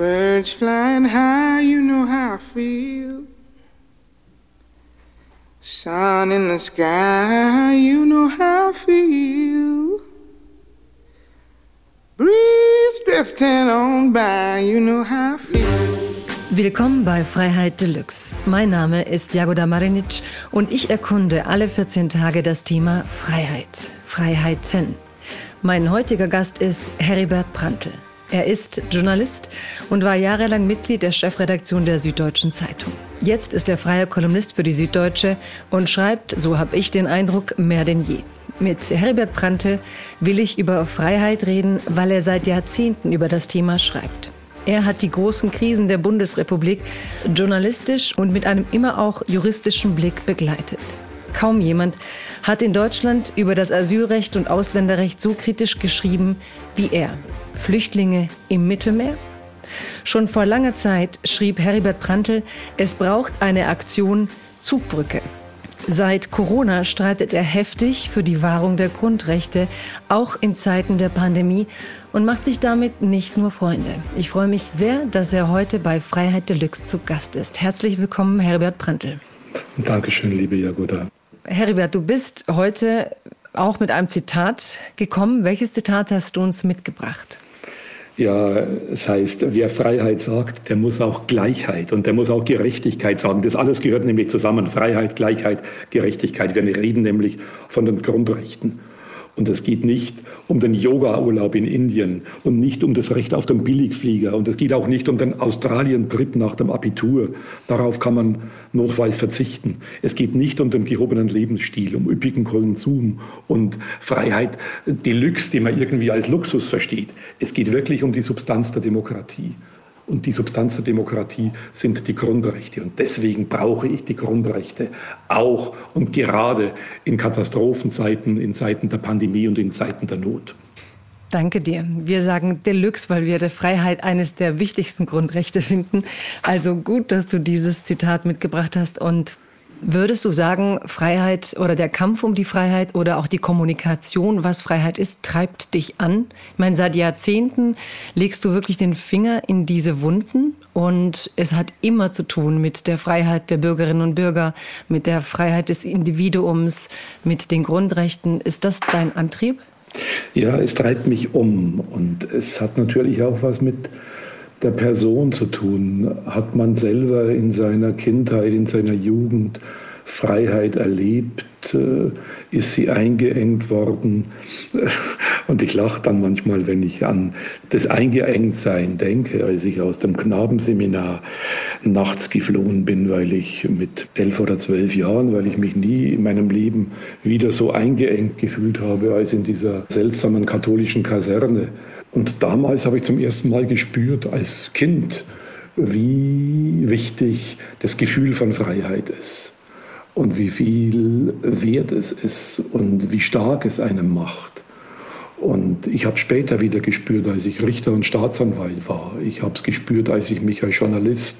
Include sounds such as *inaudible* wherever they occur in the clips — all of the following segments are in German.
Birds flying high, you know how I feel. Sun in the sky, you know how I feel. Breeze drifting on by, you know how I feel. Willkommen bei Freiheit Deluxe. Mein Name ist Jagoda Marinic und ich erkunde alle 14 Tage das Thema Freiheit. Freiheiten. Mein heutiger Gast ist Heribert Prantl. Er ist Journalist und war jahrelang Mitglied der Chefredaktion der Süddeutschen Zeitung. Jetzt ist er freier Kolumnist für die Süddeutsche und schreibt, so habe ich den Eindruck, mehr denn je. Mit Herbert Prantl will ich über Freiheit reden, weil er seit Jahrzehnten über das Thema schreibt. Er hat die großen Krisen der Bundesrepublik journalistisch und mit einem immer auch juristischen Blick begleitet. Kaum jemand hat in Deutschland über das Asylrecht und Ausländerrecht so kritisch geschrieben wie er. Flüchtlinge im Mittelmeer? Schon vor langer Zeit schrieb Heribert Prantl, es braucht eine Aktion Zugbrücke. Seit Corona streitet er heftig für die Wahrung der Grundrechte, auch in Zeiten der Pandemie, und macht sich damit nicht nur Freunde. Ich freue mich sehr, dass er heute bei Freiheit Deluxe zu Gast ist. Herzlich willkommen, Heribert Prantl. Dankeschön, liebe Jagoda. Heribert, du bist heute auch mit einem Zitat gekommen. Welches Zitat hast du uns mitgebracht? Ja, es heißt, wer Freiheit sagt, der muss auch Gleichheit und der muss auch Gerechtigkeit sagen. Das alles gehört nämlich zusammen. Freiheit, Gleichheit, Gerechtigkeit. Wir reden nämlich von den Grundrechten. Und es geht nicht um den Yoga-Urlaub in Indien und nicht um das Recht auf den Billigflieger. Und es geht auch nicht um den Australien-Trip nach dem Abitur. Darauf kann man notfalls verzichten. Es geht nicht um den gehobenen Lebensstil, um üppigen Konsum und Freiheit Deluxe, die man irgendwie als Luxus versteht. Es geht wirklich um die Substanz der Demokratie. Und die Substanz der Demokratie sind die Grundrechte. Und deswegen brauche ich die Grundrechte auch und gerade in Katastrophenzeiten, in Zeiten der Pandemie und in Zeiten der Not. Danke dir. Wir sagen Deluxe, weil wir der Freiheit eines der wichtigsten Grundrechte finden. Also gut, dass du dieses Zitat mitgebracht hast und Würdest du sagen, Freiheit oder der Kampf um die Freiheit oder auch die Kommunikation, was Freiheit ist, treibt dich an? Ich meine, seit Jahrzehnten legst du wirklich den Finger in diese Wunden und es hat immer zu tun mit der Freiheit der Bürgerinnen und Bürger, mit der Freiheit des Individuums, mit den Grundrechten. Ist das dein Antrieb? Ja, es treibt mich um und es hat natürlich auch was mit der Person zu tun. Hat man selber in seiner Kindheit, in seiner Jugend Freiheit erlebt? Äh, ist sie eingeengt worden? *laughs* Und ich lache dann manchmal, wenn ich an das Eingeengtsein denke, als ich aus dem Knabenseminar nachts geflohen bin, weil ich mit elf oder zwölf Jahren, weil ich mich nie in meinem Leben wieder so eingeengt gefühlt habe als in dieser seltsamen katholischen Kaserne. Und damals habe ich zum ersten Mal gespürt, als Kind, wie wichtig das Gefühl von Freiheit ist und wie viel wert es ist und wie stark es einem macht. Und ich habe später wieder gespürt, als ich Richter und Staatsanwalt war. Ich habe es gespürt, als ich mich als Journalist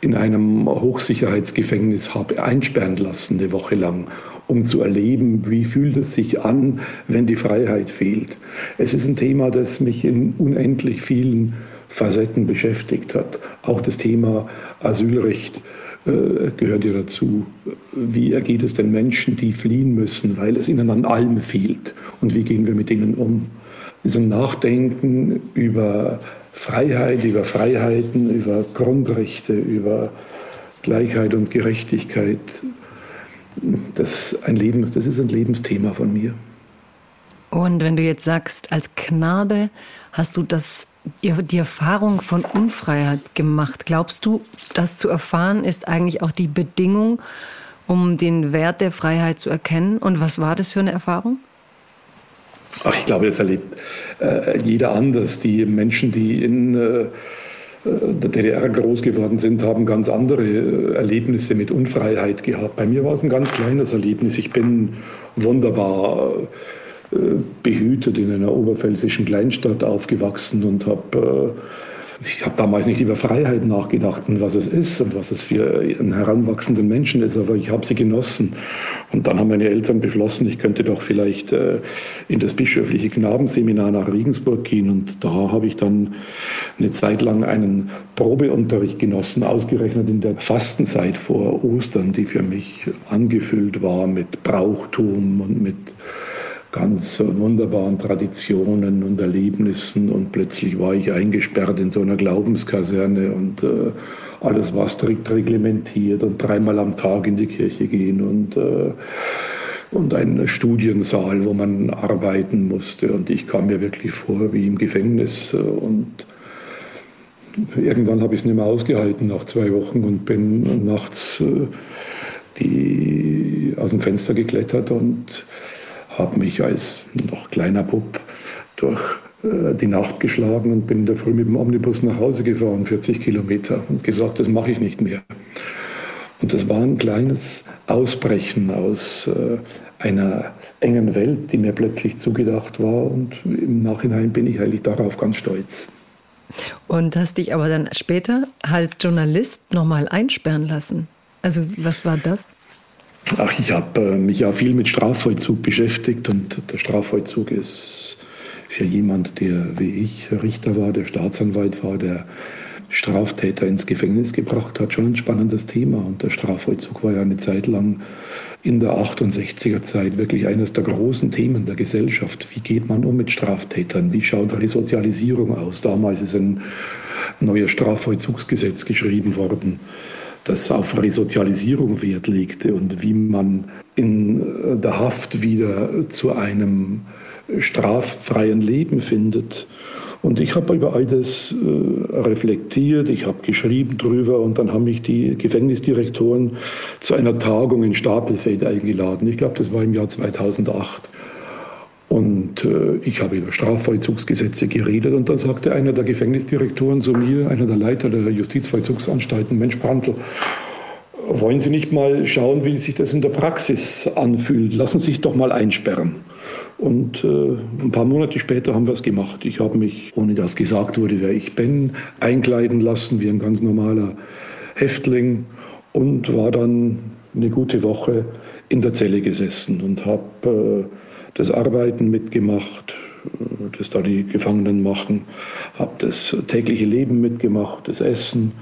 in einem Hochsicherheitsgefängnis habe einsperren lassen, eine Woche lang um zu erleben, wie fühlt es sich an, wenn die Freiheit fehlt. Es ist ein Thema, das mich in unendlich vielen Facetten beschäftigt hat. Auch das Thema Asylrecht äh, gehört ja dazu. Wie ergeht es den Menschen, die fliehen müssen, weil es ihnen an allem fehlt? Und wie gehen wir mit ihnen um? Diesem Nachdenken über Freiheit, über Freiheiten, über Grundrechte, über Gleichheit und Gerechtigkeit das, ein Leben, das ist ein Lebensthema von mir. Und wenn du jetzt sagst, als Knabe hast du das, die Erfahrung von Unfreiheit gemacht, glaubst du, das zu erfahren ist eigentlich auch die Bedingung, um den Wert der Freiheit zu erkennen? Und was war das für eine Erfahrung? Ach, ich glaube, das erlebt äh, jeder anders. Die Menschen, die in äh, der DDR groß geworden sind, haben ganz andere äh, Erlebnisse mit Unfreiheit gehabt. Bei mir war es ein ganz kleines Erlebnis. Ich bin wunderbar äh, behütet in einer oberpfälzischen Kleinstadt aufgewachsen und habe ich habe damals nicht über Freiheit nachgedacht und was es ist und was es für einen heranwachsenden Menschen ist, aber ich habe sie genossen. Und dann haben meine Eltern beschlossen, ich könnte doch vielleicht äh, in das bischöfliche Knabenseminar nach Regensburg gehen. Und da habe ich dann eine Zeit lang einen Probeunterricht genossen, ausgerechnet in der Fastenzeit vor Ostern, die für mich angefüllt war mit Brauchtum und mit ganz wunderbaren Traditionen und Erlebnissen und plötzlich war ich eingesperrt in so einer Glaubenskaserne und äh, alles war strikt reglementiert und dreimal am Tag in die Kirche gehen und äh, und ein Studiensaal, wo man arbeiten musste. Und ich kam mir wirklich vor wie im Gefängnis. Und irgendwann habe ich es nicht mehr ausgehalten nach zwei Wochen und bin nachts äh, die, aus dem Fenster geklettert und habe mich als noch kleiner Bub durch äh, die Nacht geschlagen und bin in der Früh mit dem Omnibus nach Hause gefahren, 40 Kilometer, und gesagt, das mache ich nicht mehr. Und das war ein kleines Ausbrechen aus äh, einer engen Welt, die mir plötzlich zugedacht war. Und im Nachhinein bin ich eigentlich darauf ganz stolz. Und hast dich aber dann später als Journalist nochmal einsperren lassen. Also was war das? Ach, ich habe äh, mich ja viel mit Strafvollzug beschäftigt und der Strafvollzug ist für jemand, der wie ich Richter war, der Staatsanwalt war, der Straftäter ins Gefängnis gebracht hat, schon ein spannendes Thema. Und der Strafvollzug war ja eine Zeit lang in der 68er Zeit wirklich eines der großen Themen der Gesellschaft. Wie geht man um mit Straftätern? Wie schaut Resozialisierung aus? Damals ist ein neues Strafvollzugsgesetz geschrieben worden das auf Resozialisierung Wert legte und wie man in der Haft wieder zu einem straffreien Leben findet. Und ich habe über all das äh, reflektiert, ich habe geschrieben drüber und dann haben mich die Gefängnisdirektoren zu einer Tagung in Stapelfeld eingeladen. Ich glaube, das war im Jahr 2008. Und äh, ich habe über Strafvollzugsgesetze geredet und dann sagte einer der Gefängnisdirektoren zu mir, einer der Leiter der Justizvollzugsanstalten, Mensch Brandl, wollen Sie nicht mal schauen, wie sich das in der Praxis anfühlt? Lassen Sie sich doch mal einsperren. Und äh, ein paar Monate später haben wir es gemacht. Ich habe mich, ohne dass gesagt wurde, wer ich bin, einkleiden lassen wie ein ganz normaler Häftling und war dann eine gute Woche in der Zelle gesessen und habe äh, das Arbeiten mitgemacht, das da die Gefangenen machen, habe das tägliche Leben mitgemacht, das Essen.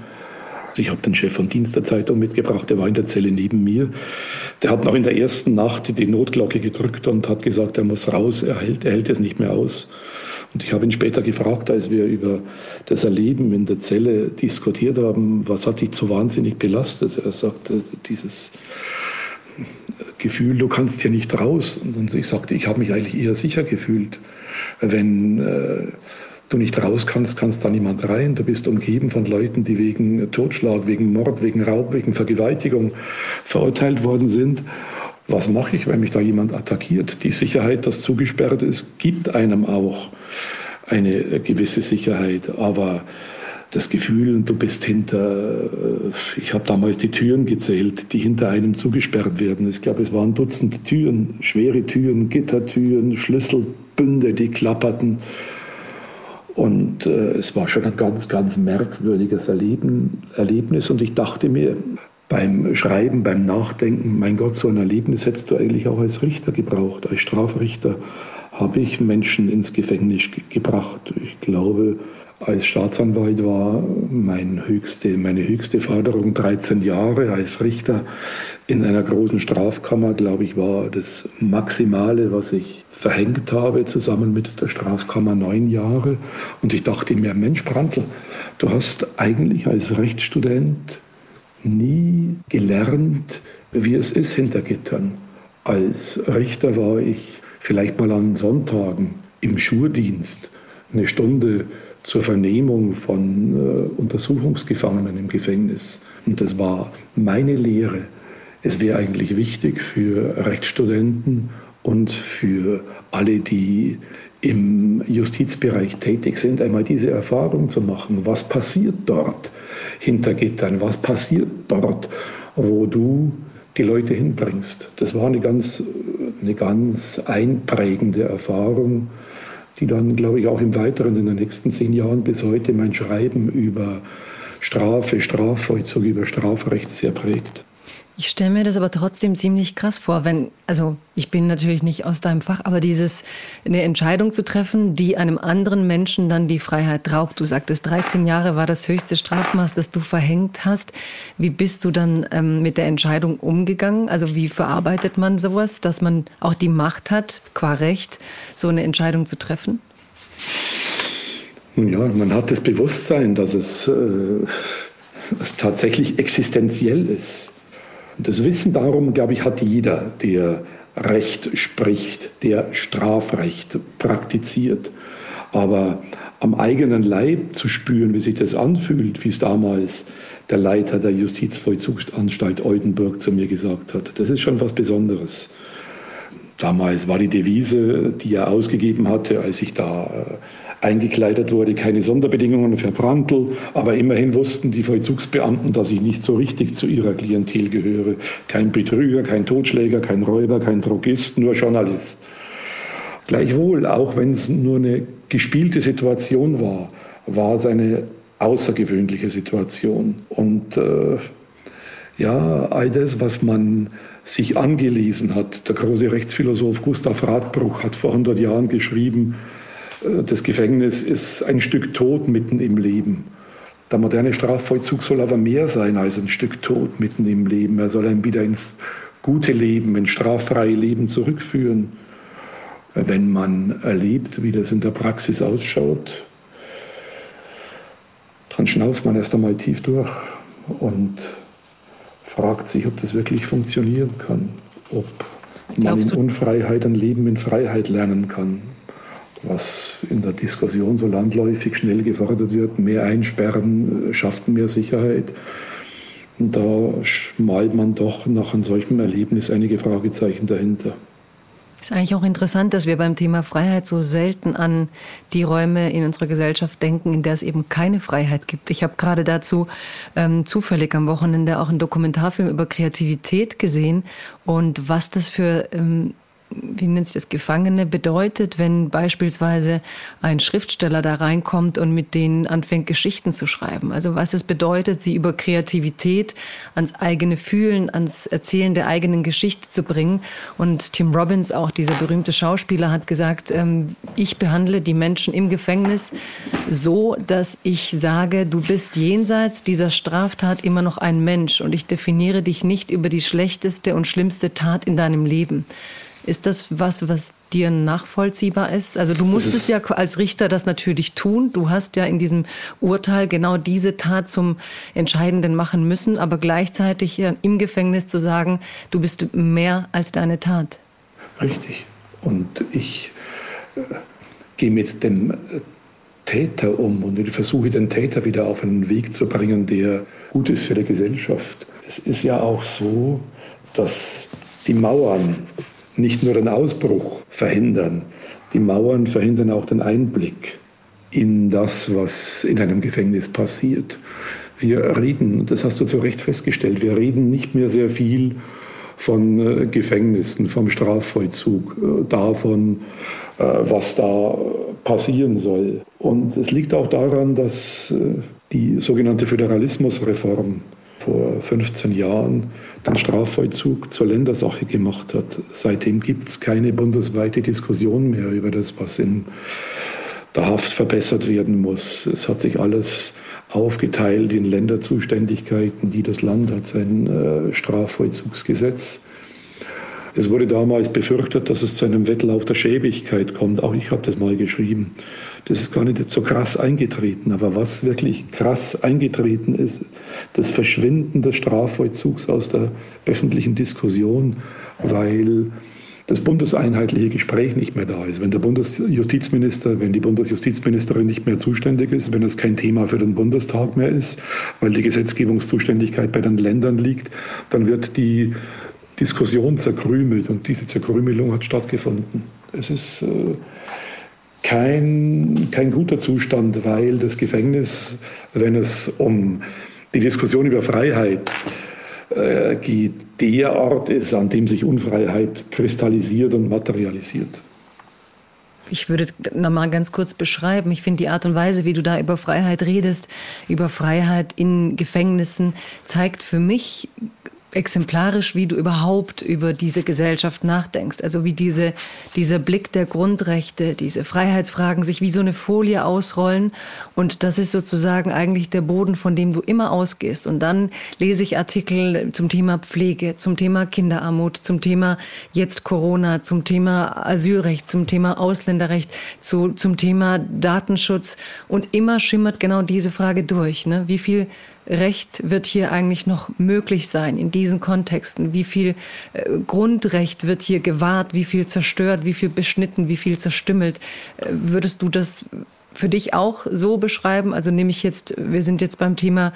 Ich habe den Chef von Dienst der Zeitung mitgebracht, der war in der Zelle neben mir. Der hat noch in der ersten Nacht die Notglocke gedrückt und hat gesagt, er muss raus, er hält, er hält es nicht mehr aus. Und ich habe ihn später gefragt, als wir über das Erleben in der Zelle diskutiert haben, was hat dich so wahnsinnig belastet? Er sagte, dieses Gefühl, du kannst hier nicht raus. Und ich sagte, ich habe mich eigentlich eher sicher gefühlt. Wenn äh, du nicht raus kannst, kannst da niemand rein. Du bist umgeben von Leuten, die wegen Totschlag, wegen Mord, wegen Raub, wegen Vergewaltigung verurteilt worden sind. Was mache ich, wenn mich da jemand attackiert? Die Sicherheit, dass zugesperrt ist, gibt einem auch eine gewisse Sicherheit. Aber das Gefühl, du bist hinter, äh, ich habe damals die Türen gezählt, die hinter einem zugesperrt werden. Ich glaube, es waren Dutzend Türen, schwere Türen, Gittertüren, Schlüsselbünde, die klapperten. Und äh, es war schon ein ganz, ganz merkwürdiges Erleben, Erlebnis. Und ich dachte mir beim Schreiben, beim Nachdenken, mein Gott, so ein Erlebnis hättest du eigentlich auch als Richter gebraucht. Als Strafrichter habe ich Menschen ins Gefängnis gebracht. Ich glaube, als Staatsanwalt war mein höchste, meine höchste Forderung 13 Jahre als Richter in einer großen Strafkammer, glaube ich, war das Maximale, was ich verhängt habe, zusammen mit der Strafkammer neun Jahre. Und ich dachte mir, Mensch, Brandl, du hast eigentlich als Rechtsstudent nie gelernt, wie es ist hinter Gittern. Als Richter war ich vielleicht mal an Sonntagen im Schurdienst eine Stunde zur Vernehmung von äh, Untersuchungsgefangenen im Gefängnis. Und das war meine Lehre. Es wäre eigentlich wichtig für Rechtsstudenten und für alle, die im Justizbereich tätig sind, einmal diese Erfahrung zu machen. Was passiert dort hinter Gittern? Was passiert dort, wo du die Leute hinbringst? Das war eine ganz, eine ganz einprägende Erfahrung die dann, glaube ich, auch im Weiteren in den nächsten zehn Jahren bis heute mein Schreiben über Strafe, Strafvollzug, über Strafrecht sehr prägt. Ich stelle mir das aber trotzdem ziemlich krass vor, wenn, also ich bin natürlich nicht aus deinem Fach, aber dieses, eine Entscheidung zu treffen, die einem anderen Menschen dann die Freiheit raubt. Du sagtest, 13 Jahre war das höchste Strafmaß, das du verhängt hast. Wie bist du dann ähm, mit der Entscheidung umgegangen? Also wie verarbeitet man sowas, dass man auch die Macht hat, qua Recht, so eine Entscheidung zu treffen? Ja, man hat das Bewusstsein, dass es äh, tatsächlich existenziell ist. Das Wissen darum, glaube ich, hat jeder, der Recht spricht, der Strafrecht praktiziert. Aber am eigenen Leib zu spüren, wie sich das anfühlt, wie es damals der Leiter der Justizvollzugsanstalt Oldenburg zu mir gesagt hat, das ist schon was Besonderes. Damals war die Devise, die er ausgegeben hatte, als ich da äh, eingekleidet wurde, keine Sonderbedingungen für Brandl, aber immerhin wussten die Vollzugsbeamten, dass ich nicht so richtig zu ihrer Klientel gehöre. Kein Betrüger, kein Totschläger, kein Räuber, kein Drogist, nur Journalist. Gleichwohl, auch wenn es nur eine gespielte Situation war, war es eine außergewöhnliche Situation. Und äh, ja, all das, was man sich angelesen hat, der große Rechtsphilosoph Gustav Radbruch hat vor 100 Jahren geschrieben, das Gefängnis ist ein Stück Tod mitten im Leben. Der moderne Strafvollzug soll aber mehr sein als ein Stück Tod mitten im Leben. Er soll einen wieder ins gute Leben, ins straffreie Leben zurückführen. Wenn man erlebt, wie das in der Praxis ausschaut, dann schnauft man erst einmal tief durch und fragt sich, ob das wirklich funktionieren kann, ob man in Unfreiheit ein Leben in Freiheit lernen kann was in der Diskussion so landläufig schnell gefordert wird, mehr einsperren äh, schafft mehr Sicherheit. Und da malt man doch nach einem solchen Erlebnis einige Fragezeichen dahinter. Ist eigentlich auch interessant, dass wir beim Thema Freiheit so selten an die Räume in unserer Gesellschaft denken, in der es eben keine Freiheit gibt. Ich habe gerade dazu ähm, zufällig am Wochenende auch einen Dokumentarfilm über Kreativität gesehen und was das für ähm, wie nennt sich das, Gefangene bedeutet, wenn beispielsweise ein Schriftsteller da reinkommt und mit denen anfängt, Geschichten zu schreiben. Also was es bedeutet, sie über Kreativität ans eigene Fühlen, ans Erzählen der eigenen Geschichte zu bringen. Und Tim Robbins, auch dieser berühmte Schauspieler, hat gesagt, ähm, ich behandle die Menschen im Gefängnis so, dass ich sage, du bist jenseits dieser Straftat immer noch ein Mensch und ich definiere dich nicht über die schlechteste und schlimmste Tat in deinem Leben. Ist das was, was dir nachvollziehbar ist? Also du musstest ja als Richter das natürlich tun. Du hast ja in diesem Urteil genau diese Tat zum Entscheidenden machen müssen, aber gleichzeitig im Gefängnis zu sagen, du bist mehr als deine Tat. Richtig. Und ich äh, gehe mit dem Täter um und ich versuche den Täter wieder auf einen Weg zu bringen, der gut ist für die Gesellschaft. Es ist ja auch so, dass die Mauern nicht nur den Ausbruch verhindern, die Mauern verhindern auch den Einblick in das, was in einem Gefängnis passiert. Wir reden, das hast du zu Recht festgestellt, wir reden nicht mehr sehr viel von äh, Gefängnissen, vom Strafvollzug, äh, davon, äh, was da passieren soll. Und es liegt auch daran, dass die sogenannte Föderalismusreform vor 15 Jahren den Strafvollzug zur Ländersache gemacht hat. Seitdem gibt es keine bundesweite Diskussion mehr über das, was in der Haft verbessert werden muss. Es hat sich alles aufgeteilt in Länderzuständigkeiten. Jedes Land hat sein äh, Strafvollzugsgesetz. Es wurde damals befürchtet, dass es zu einem Wettlauf der Schäbigkeit kommt. Auch ich habe das mal geschrieben. Das ist gar nicht so krass eingetreten. Aber was wirklich krass eingetreten ist, das Verschwinden des Strafvollzugs aus der öffentlichen Diskussion, weil das bundeseinheitliche Gespräch nicht mehr da ist. Wenn der Bundesjustizminister, wenn die Bundesjustizministerin nicht mehr zuständig ist, wenn es kein Thema für den Bundestag mehr ist, weil die Gesetzgebungszuständigkeit bei den Ländern liegt, dann wird die Diskussion zerkrümelt und diese Zerkrümelung hat stattgefunden. Es ist äh, kein, kein guter Zustand, weil das Gefängnis, wenn es um die Diskussion über Freiheit äh, geht, der Ort ist, an dem sich Unfreiheit kristallisiert und materialisiert. ich würde noch mal ganz kurz beschreiben. Ich finde die Art und Weise, wie du da über Freiheit redest, über Freiheit in Gefängnissen, zeigt für mich exemplarisch, wie du überhaupt über diese Gesellschaft nachdenkst. Also wie diese, dieser Blick der Grundrechte, diese Freiheitsfragen sich wie so eine Folie ausrollen. Und das ist sozusagen eigentlich der Boden, von dem du immer ausgehst. Und dann lese ich Artikel zum Thema Pflege, zum Thema Kinderarmut, zum Thema jetzt Corona, zum Thema Asylrecht, zum Thema Ausländerrecht, zu, zum Thema Datenschutz. Und immer schimmert genau diese Frage durch. Ne? Wie viel Recht wird hier eigentlich noch möglich sein in diesen Kontexten? Wie viel äh, Grundrecht wird hier gewahrt? Wie viel zerstört? Wie viel beschnitten? Wie viel zerstümmelt? Äh, würdest du das für dich auch so beschreiben? Also nehme ich jetzt, wir sind jetzt beim Thema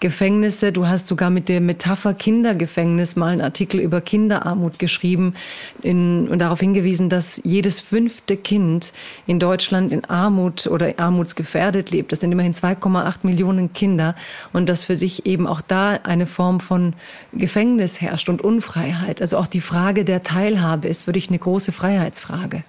Gefängnisse. Du hast sogar mit der Metapher Kindergefängnis mal einen Artikel über Kinderarmut geschrieben in, und darauf hingewiesen, dass jedes fünfte Kind in Deutschland in Armut oder armutsgefährdet lebt. Das sind immerhin 2,8 Millionen Kinder und dass für dich eben auch da eine Form von Gefängnis herrscht und Unfreiheit. Also auch die Frage der Teilhabe ist für dich eine große Freiheitsfrage.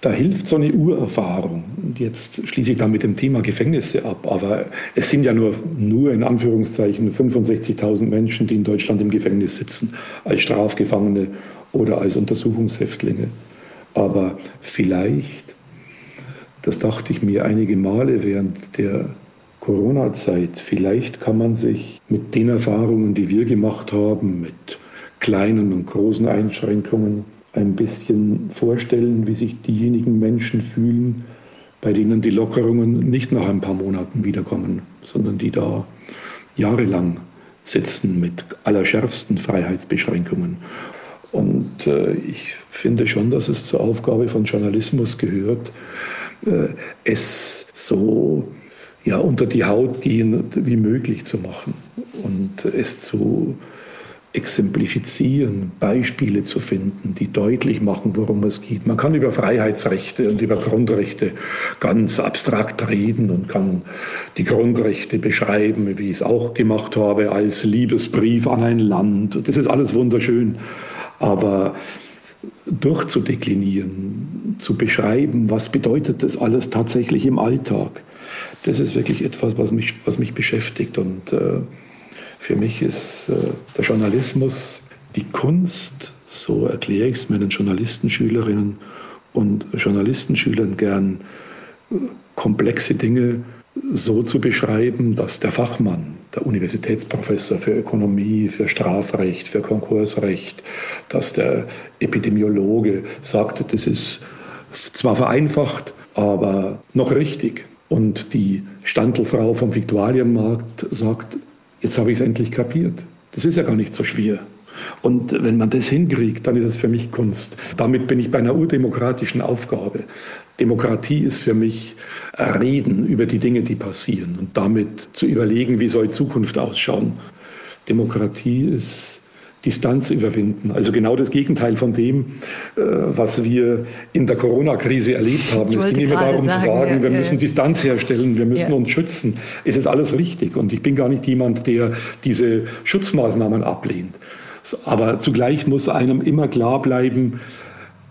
Da hilft so eine Urerfahrung. Und jetzt schließe ich dann mit dem Thema Gefängnisse ab. Aber es sind ja nur, nur in Anführungszeichen 65.000 Menschen, die in Deutschland im Gefängnis sitzen, als Strafgefangene oder als Untersuchungshäftlinge. Aber vielleicht, das dachte ich mir einige Male während der Corona-Zeit, vielleicht kann man sich mit den Erfahrungen, die wir gemacht haben, mit kleinen und großen Einschränkungen, ein bisschen vorstellen, wie sich diejenigen Menschen fühlen, bei denen die Lockerungen nicht nach ein paar Monaten wiederkommen, sondern die da jahrelang sitzen mit allerschärfsten Freiheitsbeschränkungen. Und äh, ich finde schon, dass es zur Aufgabe von Journalismus gehört, äh, es so ja, unter die Haut gehen wie möglich zu machen und es zu exemplifizieren, Beispiele zu finden, die deutlich machen, worum es geht. Man kann über Freiheitsrechte und über Grundrechte ganz abstrakt reden und kann die Grundrechte beschreiben, wie ich es auch gemacht habe, als Liebesbrief an ein Land. Das ist alles wunderschön. Aber durchzudeklinieren, zu beschreiben, was bedeutet das alles tatsächlich im Alltag, das ist wirklich etwas, was mich, was mich beschäftigt und äh, für mich ist äh, der Journalismus die Kunst, so erkläre ich es meinen Journalistenschülerinnen und Journalistenschülern gern, äh, komplexe Dinge so zu beschreiben, dass der Fachmann, der Universitätsprofessor für Ökonomie, für Strafrecht, für Konkursrecht, dass der Epidemiologe sagt, das ist zwar vereinfacht, aber noch richtig. Und die Standelfrau vom Viktualienmarkt sagt, jetzt habe ich es endlich kapiert. Das ist ja gar nicht so schwer. Und wenn man das hinkriegt, dann ist es für mich Kunst. Damit bin ich bei einer urdemokratischen Aufgabe. Demokratie ist für mich Reden über die Dinge, die passieren und damit zu überlegen, wie soll Zukunft ausschauen. Demokratie ist Distanz überwinden. Also genau das Gegenteil von dem, äh, was wir in der Corona-Krise erlebt haben. Es ging immer darum sagen, zu sagen, ja, wir ja, müssen ja. Distanz herstellen, wir müssen uns schützen. Es ist alles richtig und ich bin gar nicht jemand, der diese Schutzmaßnahmen ablehnt. Aber zugleich muss einem immer klar bleiben,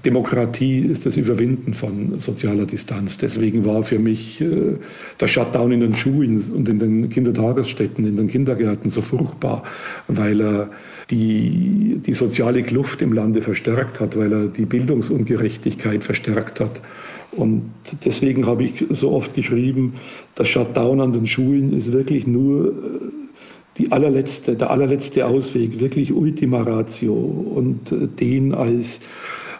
Demokratie ist das Überwinden von sozialer Distanz. Deswegen war für mich äh, der Shutdown in den Schulen und in den Kindertagesstätten, in den Kindergärten so furchtbar, weil er die, die soziale Kluft im Lande verstärkt hat, weil er die Bildungsungerechtigkeit verstärkt hat. Und deswegen habe ich so oft geschrieben, der Shutdown an den Schulen ist wirklich nur äh, die allerletzte, der allerletzte Ausweg, wirklich Ultima Ratio und äh, den als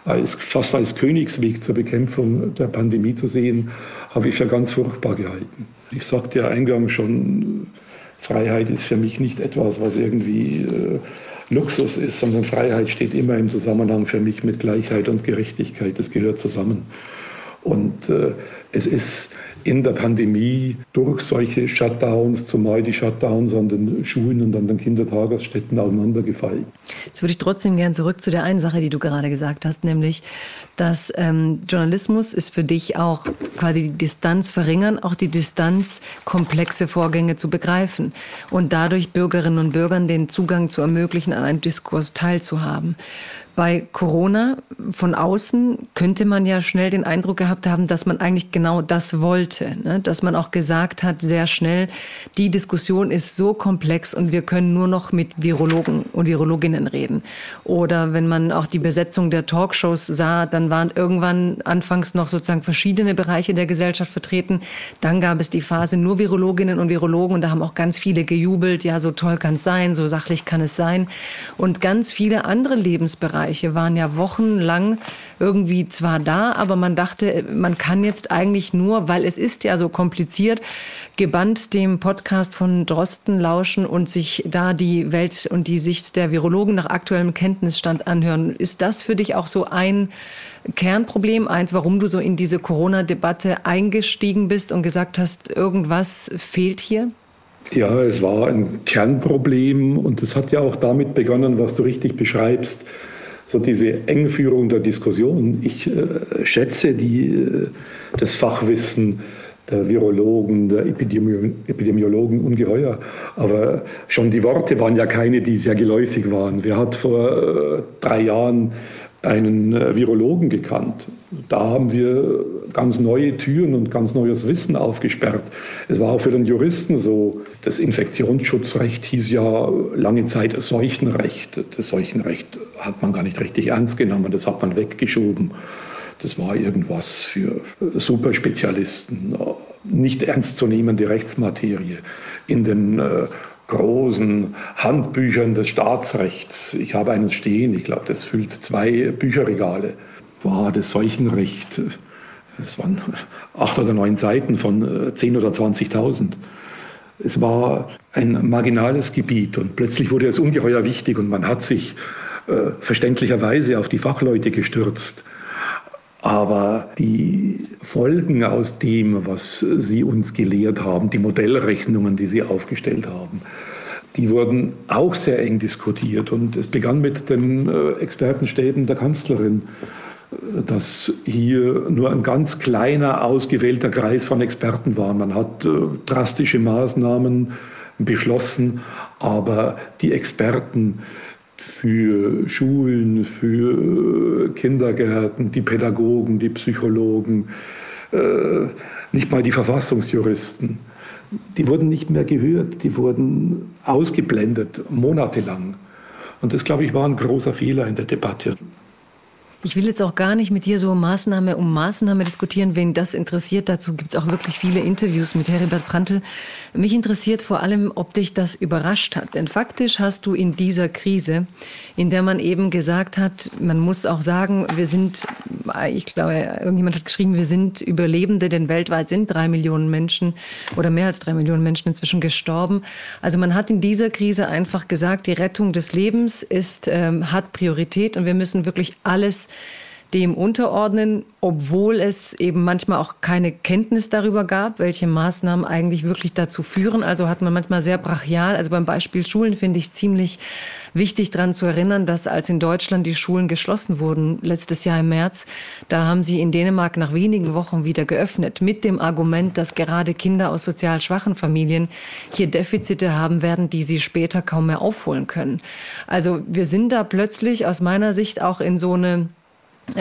als, fast als Königsweg zur Bekämpfung der Pandemie zu sehen, habe ich für ganz furchtbar gehalten. Ich sagte ja eingangs schon, Freiheit ist für mich nicht etwas, was irgendwie äh, Luxus ist, sondern Freiheit steht immer im Zusammenhang für mich mit Gleichheit und Gerechtigkeit. Das gehört zusammen. Und äh, Es ist in der Pandemie durch solche Shutdowns, zumal die Shutdowns an den Schulen und an den Kindertagesstätten auseinandergefallen. Jetzt würde ich trotzdem gern zurück zu der einen Sache, die du gerade gesagt hast, nämlich, dass ähm, Journalismus ist für dich auch quasi die Distanz verringern, auch die Distanz, komplexe Vorgänge zu begreifen und dadurch Bürgerinnen und Bürgern den Zugang zu ermöglichen, an einem Diskurs teilzuhaben. Bei Corona von außen könnte man ja schnell den Eindruck gehabt haben, dass man eigentlich genau das wollte. Ne? Dass man auch gesagt hat, sehr schnell, die Diskussion ist so komplex und wir können nur noch mit Virologen und Virologinnen reden. Oder wenn man auch die Besetzung der Talkshows sah, dann waren irgendwann anfangs noch sozusagen verschiedene Bereiche der Gesellschaft vertreten. Dann gab es die Phase nur Virologinnen und Virologen und da haben auch ganz viele gejubelt, ja, so toll kann es sein, so sachlich kann es sein. Und ganz viele andere Lebensbereiche Bereiche waren ja wochenlang irgendwie zwar da, aber man dachte, man kann jetzt eigentlich nur, weil es ist ja so kompliziert, gebannt dem Podcast von Drosten lauschen und sich da die Welt und die Sicht der Virologen nach aktuellem Kenntnisstand anhören. Ist das für dich auch so ein Kernproblem, eins, warum du so in diese Corona-Debatte eingestiegen bist und gesagt hast, irgendwas fehlt hier? Ja, es war ein Kernproblem und es hat ja auch damit begonnen, was du richtig beschreibst so diese Engführung der Diskussion. Ich äh, schätze die, äh, das Fachwissen der Virologen, der Epidemi Epidemiologen ungeheuer. Aber schon die Worte waren ja keine, die sehr geläufig waren. Wer hat vor äh, drei Jahren einen äh, Virologen gekannt. Da haben wir ganz neue Türen und ganz neues Wissen aufgesperrt. Es war auch für den Juristen so. Das Infektionsschutzrecht hieß ja lange Zeit Seuchenrecht. Das Seuchenrecht hat man gar nicht richtig ernst genommen, das hat man weggeschoben. Das war irgendwas für Superspezialisten, nicht ernstzunehmende Rechtsmaterie. In den äh, großen Handbüchern des Staatsrechts. Ich habe eines stehen, ich glaube, das füllt zwei Bücherregale. War das Seuchenrecht, das waren acht oder neun Seiten von äh, zehn oder 20.000. Es war ein marginales Gebiet und plötzlich wurde es ungeheuer wichtig und man hat sich äh, verständlicherweise auf die Fachleute gestürzt. Aber die Folgen aus dem, was Sie uns gelehrt haben, die Modellrechnungen, die Sie aufgestellt haben, die wurden auch sehr eng diskutiert. Und es begann mit den äh, Expertenstäben der Kanzlerin, äh, dass hier nur ein ganz kleiner, ausgewählter Kreis von Experten war. Man hat äh, drastische Maßnahmen beschlossen, aber die Experten, für Schulen, für Kindergärten, die Pädagogen, die Psychologen, äh, nicht mal die Verfassungsjuristen. Die wurden nicht mehr gehört, die wurden ausgeblendet, monatelang. Und das, glaube ich, war ein großer Fehler in der Debatte. Ich will jetzt auch gar nicht mit dir so Maßnahme um Maßnahme diskutieren. Wen das interessiert, dazu gibt es auch wirklich viele Interviews mit Heribert Prantl. Mich interessiert vor allem, ob dich das überrascht hat. Denn faktisch hast du in dieser Krise, in der man eben gesagt hat, man muss auch sagen, wir sind, ich glaube, irgendjemand hat geschrieben, wir sind Überlebende, denn weltweit sind drei Millionen Menschen oder mehr als drei Millionen Menschen inzwischen gestorben. Also man hat in dieser Krise einfach gesagt, die Rettung des Lebens ist, ähm, hat Priorität und wir müssen wirklich alles dem unterordnen, obwohl es eben manchmal auch keine Kenntnis darüber gab, welche Maßnahmen eigentlich wirklich dazu führen. Also hat man manchmal sehr brachial, also beim Beispiel Schulen finde ich es ziemlich wichtig daran zu erinnern, dass als in Deutschland die Schulen geschlossen wurden, letztes Jahr im März, da haben sie in Dänemark nach wenigen Wochen wieder geöffnet, mit dem Argument, dass gerade Kinder aus sozial schwachen Familien hier Defizite haben werden, die sie später kaum mehr aufholen können. Also wir sind da plötzlich aus meiner Sicht auch in so eine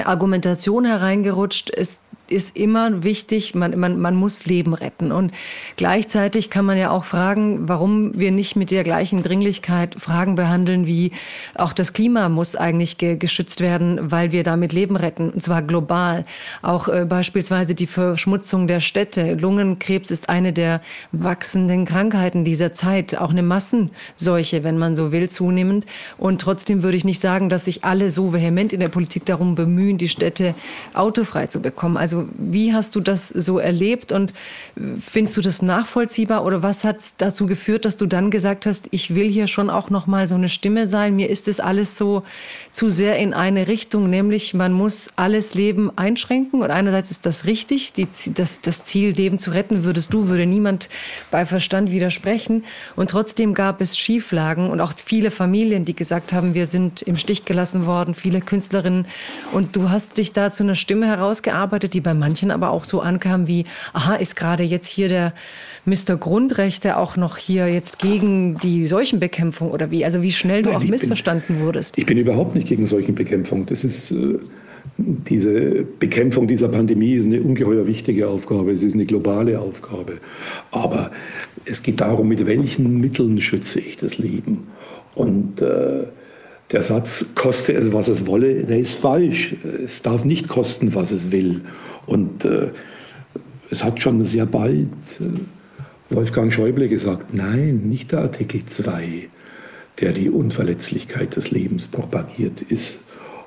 Argumentation hereingerutscht. ist ist immer wichtig, man, man, man muss Leben retten. Und gleichzeitig kann man ja auch fragen, warum wir nicht mit der gleichen Dringlichkeit Fragen behandeln, wie auch das Klima muss eigentlich ge geschützt werden, weil wir damit Leben retten, und zwar global. Auch äh, beispielsweise die Verschmutzung der Städte. Lungenkrebs ist eine der wachsenden Krankheiten dieser Zeit, auch eine Massenseuche, wenn man so will, zunehmend. Und trotzdem würde ich nicht sagen, dass sich alle so vehement in der Politik darum bemühen, die Städte autofrei zu bekommen. Also Also wie hast du das so erlebt und findest du das nachvollziehbar oder was hat dazu geführt, dass du dann gesagt hast, ich will hier schon auch noch mal so eine Stimme sein? Mir ist das alles so zu sehr in eine Richtung, nämlich man muss alles Leben einschränken und einerseits ist das richtig, die, das, das Ziel Leben zu retten würdest du, würde niemand bei Verstand widersprechen und trotzdem gab es Schieflagen und auch viele Familien, die gesagt haben, wir sind im Stich gelassen worden, viele Künstlerinnen und du hast dich da zu einer Stimme herausgearbeitet, die bei manchen aber auch so ankam wie, aha, ist gerade jetzt hier der Mr. Grundrechte auch noch hier jetzt gegen die Seuchenbekämpfung oder wie? Also wie schnell du Nein, auch missverstanden bin, wurdest? Ich bin überhaupt nicht gegen Seuchenbekämpfung. Das ist äh, diese Bekämpfung dieser Pandemie ist eine ungeheuer wichtige Aufgabe. Es ist eine globale Aufgabe. Aber es geht darum, mit welchen Mitteln schütze ich das Leben. Und äh, der Satz, koste es, was es wolle, der ist falsch. Es darf nicht kosten, was es will. Und äh, es hat schon sehr bald äh, Wolfgang Schäuble gesagt, nein, nicht der Artikel 2, der die Unverletzlichkeit des Lebens propagiert, ist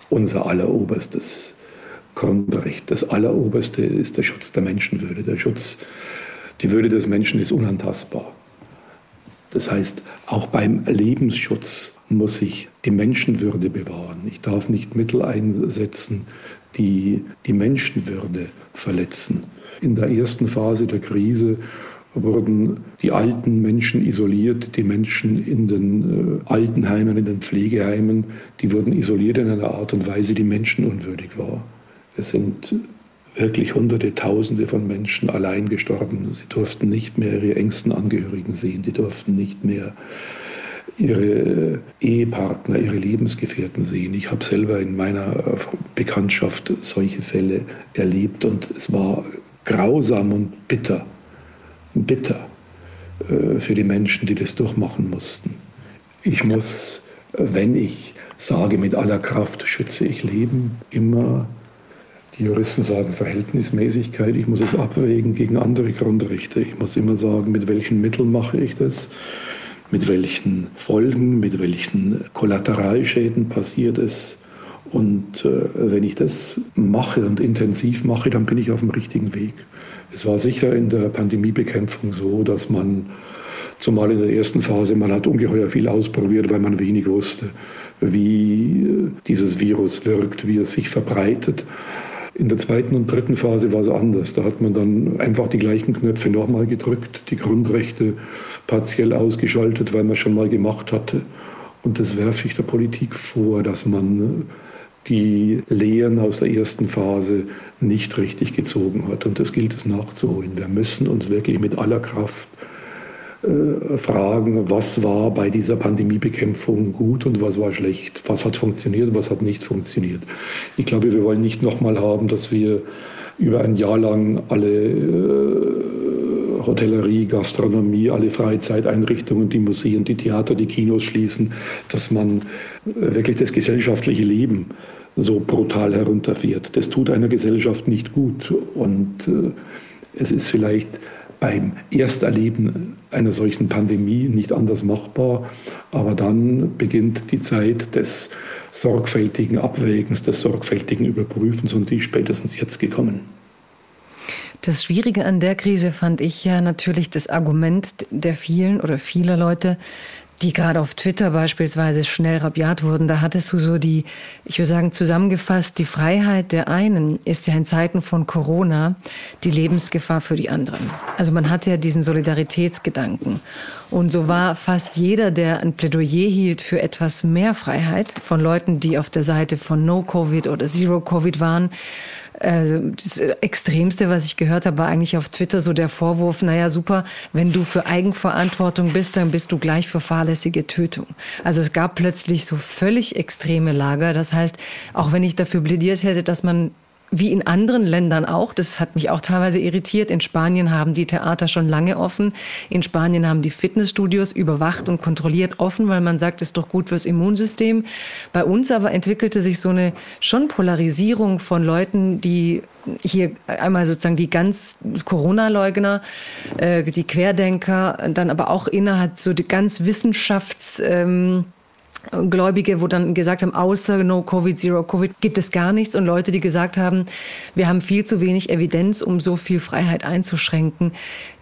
unser alleroberstes Grundrecht. Das alleroberste ist der Schutz der Menschenwürde. Der Schutz, die Würde des Menschen ist unantastbar. Das heißt, auch beim Lebensschutz muss ich die Menschenwürde bewahren. Ich darf nicht Mittel einsetzen, die die Menschenwürde verletzen. In der ersten Phase der Krise wurden die alten Menschen isoliert, die Menschen in den äh, Altenheimen, in den Pflegeheimen, die wurden isoliert in einer Art und Weise, die menschenunwürdig war. Es sind wirklich Hunderte, Tausende von Menschen allein gestorben. Sie durften nicht mehr ihre engsten Angehörigen sehen, die durften nicht mehr ihre Ehepartner, ihre Lebensgefährten sehen. Ich habe selber in meiner Bekanntschaft solche Fälle erlebt und es war grausam und bitter, bitter äh, für die Menschen, die das durchmachen mussten. Ich muss, wenn ich sage, mit aller Kraft schütze ich Leben, immer die Juristen sagen Verhältnismäßigkeit. Ich muss es abwägen gegen andere Grundrechte. Ich muss immer sagen, mit welchen Mitteln mache ich das, mit welchen Folgen, mit welchen Kollateralschäden passiert es. Und äh, wenn ich das mache und intensiv mache, dann bin ich auf dem richtigen Weg. Es war sicher in der Pandemiebekämpfung so, dass man, zumal in der ersten Phase, man hat ungeheuer viel ausprobiert, weil man wenig wusste, wie äh, dieses Virus wirkt, wie es sich verbreitet. In der zweiten und dritten Phase war es anders. Da hat man dann einfach die gleichen Knöpfe nochmal gedrückt, die Grundrechte partiell ausgeschaltet, weil man schon mal gemacht hatte. Und das werfe ich der Politik vor, dass man die Lehren aus der ersten Phase nicht richtig gezogen hat. Und das gilt es nachzuholen. Wir müssen uns wirklich mit aller Kraft äh, fragen, was war bei dieser Pandemiebekämpfung gut und was war schlecht, was hat funktioniert, was hat nicht funktioniert. Ich glaube, wir wollen nicht nochmal haben, dass wir über ein Jahr lang alle äh, Hotellerie, Gastronomie, alle Freizeiteinrichtungen, die Museen, die Theater, die Kinos schließen, dass man äh, wirklich das gesellschaftliche Leben so brutal herunterfährt. Das tut einer Gesellschaft nicht gut und äh, es ist vielleicht beim Ersterleben einer solchen Pandemie nicht anders machbar. Aber dann beginnt die Zeit des sorgfältigen Abwägens, des sorgfältigen Überprüfens und die ist spätestens jetzt gekommen. Das Schwierige an der Krise fand ich ja natürlich das Argument der vielen oder vieler Leute, die gerade auf Twitter beispielsweise schnell rabiat wurden, da hattest du so die, ich würde sagen, zusammengefasst, die Freiheit der einen ist ja in Zeiten von Corona die Lebensgefahr für die anderen. Also man hat ja diesen Solidaritätsgedanken. Und so war fast jeder, der ein Plädoyer hielt für etwas mehr Freiheit von Leuten, die auf der Seite von No-Covid oder Zero-Covid waren, das Extremste, was ich gehört habe, war eigentlich auf Twitter so der Vorwurf, naja, super, wenn du für Eigenverantwortung bist, dann bist du gleich für fahrlässige Tötung. Also es gab plötzlich so völlig extreme Lager. Das heißt, auch wenn ich dafür plädiert hätte, dass man wie in anderen Ländern auch, das hat mich auch teilweise irritiert. In Spanien haben die Theater schon lange offen. In Spanien haben die Fitnessstudios überwacht und kontrolliert offen, weil man sagt, ist doch gut fürs Immunsystem. Bei uns aber entwickelte sich so eine schon Polarisierung von Leuten, die hier einmal sozusagen die ganz Corona-Leugner, äh, die Querdenker, dann aber auch innerhalb so die ganz Wissenschafts- ähm, Gläubige, wo dann gesagt haben, außer No Covid, Zero Covid gibt es gar nichts und Leute, die gesagt haben, wir haben viel zu wenig Evidenz, um so viel Freiheit einzuschränken.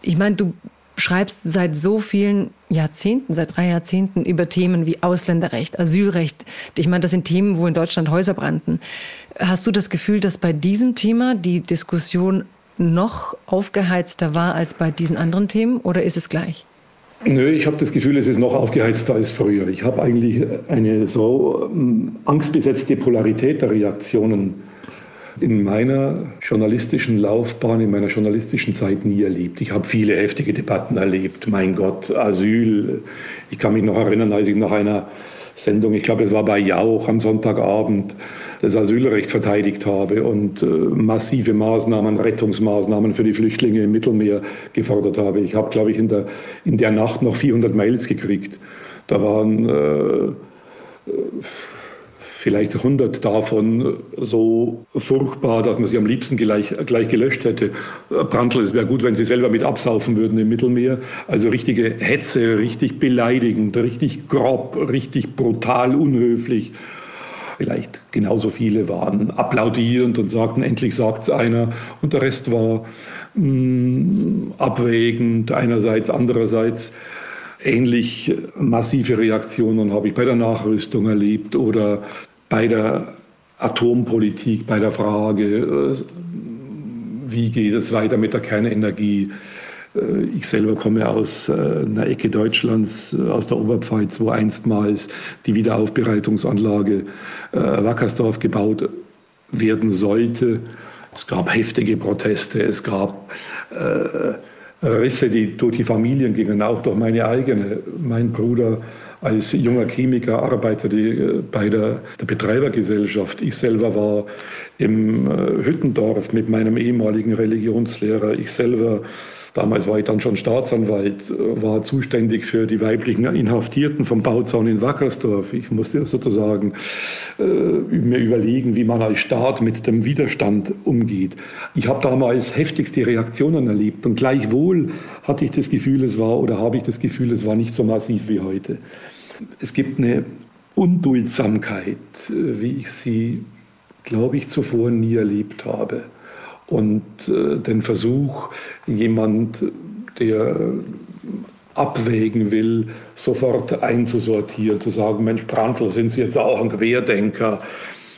Ich meine, du schreibst seit so vielen Jahrzehnten, seit drei Jahrzehnten über Themen wie Ausländerrecht, Asylrecht. Ich meine, das sind Themen, wo in Deutschland Häuser brannten. Hast du das Gefühl, dass bei diesem Thema die Diskussion noch aufgeheizter war als bei diesen anderen Themen oder ist es gleich? Nö, ich habe das Gefühl, es ist noch aufgeheizter als früher. Ich habe eigentlich eine so ähm, angstbesetzte Polarität der Reaktionen in meiner journalistischen Laufbahn, in meiner journalistischen Zeit nie erlebt. Ich habe viele heftige Debatten erlebt. Mein Gott, Asyl. Ich kann mich noch erinnern, als ich nach einer Sendung, ich glaube, es war bei Jauch am Sonntagabend, das Asylrecht verteidigt habe und äh, massive Maßnahmen, Rettungsmaßnahmen für die Flüchtlinge im Mittelmeer gefordert habe. Ich habe, glaube ich, in der, in der Nacht noch 400 Mails gekriegt. Da waren äh, vielleicht 100 davon so furchtbar, dass man sie am liebsten gleich, gleich gelöscht hätte. Brandl, es wäre gut, wenn sie selber mit absaufen würden im Mittelmeer. Also richtige Hetze, richtig beleidigend, richtig grob, richtig brutal, unhöflich vielleicht genauso viele waren applaudierend und sagten, endlich sagt es einer. Und der Rest war mh, mm, abwägend, einerseits, andererseits. Ähnlich massive Reaktionen habe ich bei der Nachrüstung erlebt oder bei der Atompolitik, bei der Frage, äh, wie geht es weiter mit der Kernenergie. Äh, ich selber komme aus äh, einer Ecke Deutschlands, äh, aus der Oberpfalz, wo einstmals die Wiederaufbereitungsanlage Wackersdorf gebaut werden sollte. Es gab heftige Proteste, es gab Risse, die durch die Familien gingen, auch durch meine eigene. Mein Bruder als junger Chemiker arbeitete bei der, der Betreibergesellschaft. Ich selber war im Hüttendorf mit meinem ehemaligen Religionslehrer. Ich selber Damals war ich dann schon Staatsanwalt, war zuständig für die weiblichen Inhaftierten vom Bauzaun in Wackersdorf. Ich musste sozusagen äh, mir überlegen, wie man als Staat mit dem Widerstand umgeht. Ich habe damals heftigste Reaktionen erlebt und gleichwohl hatte ich das Gefühl, es war oder habe ich das Gefühl, es war nicht so massiv wie heute. Es gibt eine Unduldsamkeit, äh, wie ich sie, glaube ich, zuvor nie erlebt habe und äh, den Versuch, jemand, der abwägen will, sofort einzusortieren, zu sagen, Mensch, Brandl, sind Sie jetzt auch ein Querdenker,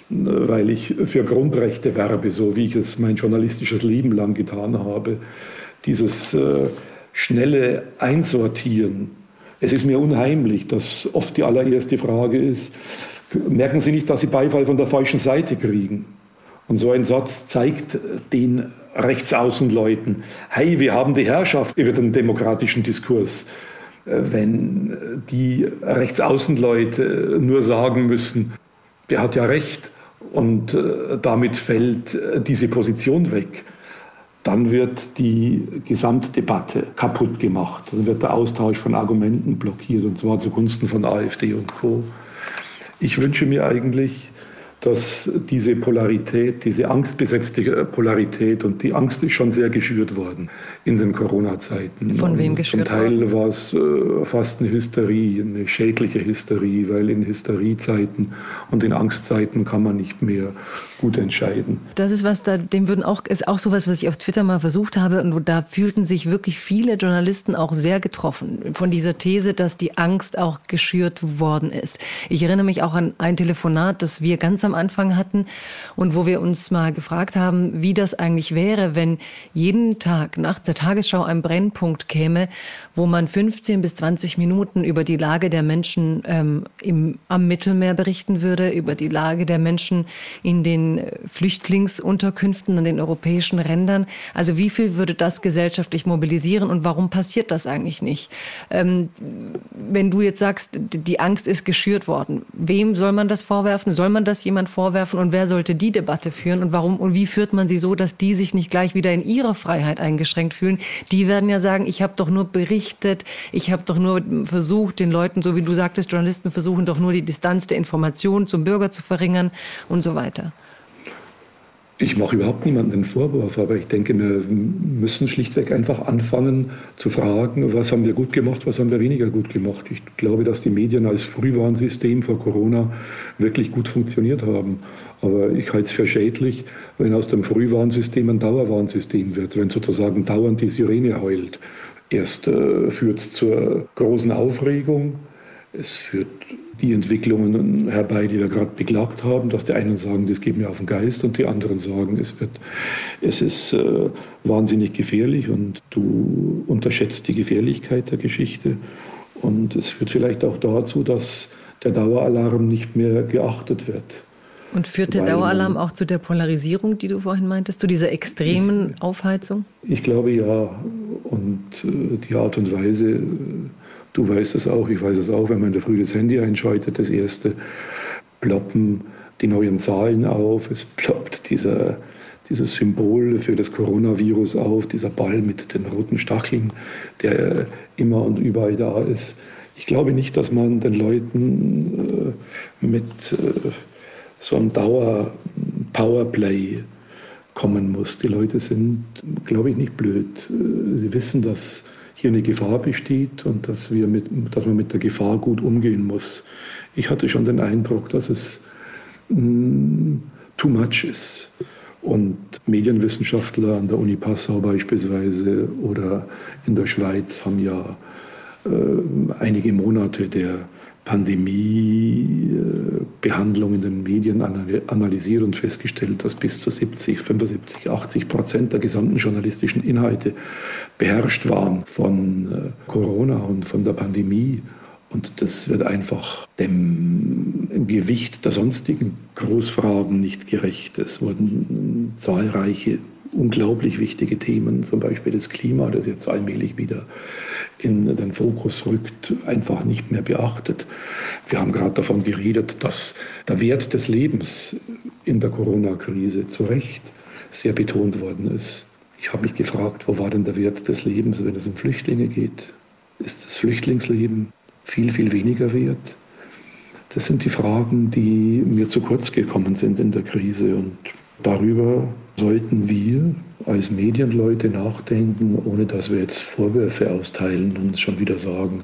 weil ich für Grundrechte werbe, so wie ich es mein journalistisches Leben lang getan habe. Dieses äh, schnelle Einsortieren, es ist mir unheimlich, dass oft die allererste Frage ist, merken Sie nicht, dass Sie Beifall von der falschen Seite kriegen? Und so ein Satz zeigt den Rechtsaußenleuten, hey, wir haben die Herrschaft über den demokratischen Diskurs. Wenn die Rechtsaußenleute nur sagen müssen, der hat ja recht und äh, damit fällt äh, diese Position weg, dann wird die Gesamtdebatte kaputt gemacht. Dann wird der Austausch von Argumenten blockiert und zwar zugunsten von AfD und Co. Ich wünsche mir eigentlich, dass diese Polarität, diese angstbesetzte Polarität und die Angst ist schon sehr geschürt worden in den Corona-Zeiten. Von wem geschürt Zum Teil war es äh, fast eine Hysterie, eine schädliche Hysterie, weil in Hysteriezeiten und in Angstzeiten kann man nicht mehr gut entscheiden. Das ist was, da, dem würden auch, ist auch sowas, was ich auf Twitter mal versucht habe und da fühlten sich wirklich viele Journalisten auch sehr getroffen von dieser These, dass die Angst auch geschürt worden ist. Ich erinnere mich auch an ein Telefonat, das wir ganz am Anfang hatten und wo wir uns mal gefragt haben, wie das eigentlich wäre, wenn jeden Tag nach der Tagesschau ein Brennpunkt käme, wo man 15 bis 20 Minuten über die Lage der Menschen ähm, im, am Mittelmeer berichten würde, über die Lage der Menschen in den Flüchtlingsunterkünften an den europäischen Rändern. Also wie viel würde das gesellschaftlich mobilisieren und warum passiert das eigentlich nicht? Ähm, wenn du jetzt sagst, die Angst ist geschürt worden, wem soll man das vorwerfen? Soll man das jemand vorwerfen und wer sollte die Debatte führen und warum und wie führt man sie so, dass die sich nicht gleich wieder in ihrer Freiheit eingeschränkt fühlen? Die werden ja sagen, ich habe doch nur berichtet, ich habe doch nur versucht, den Leuten, so wie du sagtest, Journalisten versuchen doch nur die Distanz der Information zum Bürger zu verringern und so weiter. Ich mache überhaupt niemanden den Vorwurf, aber ich denke, wir müssen schlichtweg einfach anfangen zu fragen, was haben wir gut gemacht, was haben wir weniger gut gemacht. Ich glaube, dass die Medien als Frühwarnsystem vor Corona wirklich gut funktioniert haben. Aber ich halte es für schädlich, wenn aus dem Frühwarnsystem ein Dauerwarnsystem wird, wenn sozusagen dauernd die Sirene heult. Erst äh, führt es zur großen Aufregung, es führt die Entwicklungen herbei, die wir gerade beklagt haben, dass die einen sagen, das geht mir auf den Geist und die anderen sagen, es, wird, es ist äh, wahnsinnig gefährlich und du unterschätzt die Gefährlichkeit der Geschichte. Und es führt vielleicht auch dazu, dass der Daueralarm nicht mehr geachtet wird. Und führt der Daueralarm auch zu der Polarisierung, die du vorhin meintest, zu dieser extremen Aufheizung? Ich glaube ja. Und äh, die Art und Weise, Du weißt es auch, ich weiß es auch, wenn man in der Früh das Handy einschaltet, das erste ploppen die neuen Zahlen auf, es ploppt dieser, dieses Symbol für das Coronavirus auf, dieser Ball mit den roten Stacheln, der immer und überall da ist. Ich glaube nicht, dass man den Leuten äh, mit äh, so einem Dauer-Powerplay kommen muss. Die Leute sind, glaube ich, nicht blöd. Äh, sie wissen, dass hier eine Gefahr besteht und dass, wir mit, dass man mit der Gefahr gut umgehen muss. Ich hatte schon den Eindruck, dass es mh, mm, too much ist. Und Medienwissenschaftler an der Uni Passau beispielsweise oder in der Schweiz haben ja äh, einige Monate der Pandemiebehandlung in den Medien analysiert und festgestellt, dass bis zu 70, 75, 80 Prozent der gesamten journalistischen Inhalte beherrscht waren von äh, Corona und von der Pandemie. Und das wird einfach dem Gewicht der sonstigen Großfragen nicht gerecht. Es wurden zahlreiche unglaublich wichtige Themen, zum Beispiel das Klima, das jetzt allmählich wieder in den Fokus rückt, einfach nicht mehr beachtet. Wir haben gerade davon geredet, dass der Wert des Lebens in der Corona-Krise zu Recht sehr betont worden ist. Ich habe mich gefragt, wo war denn der Wert des Lebens, wenn es um Flüchtlinge geht? Ist das Flüchtlingsleben viel, viel weniger wert? Das sind die Fragen, die mir zu kurz gekommen sind in der Krise und darüber sollten wir als Medienleute nachdenken, ohne dass wir jetzt Vorwürfe austeilen und schon wieder sagen,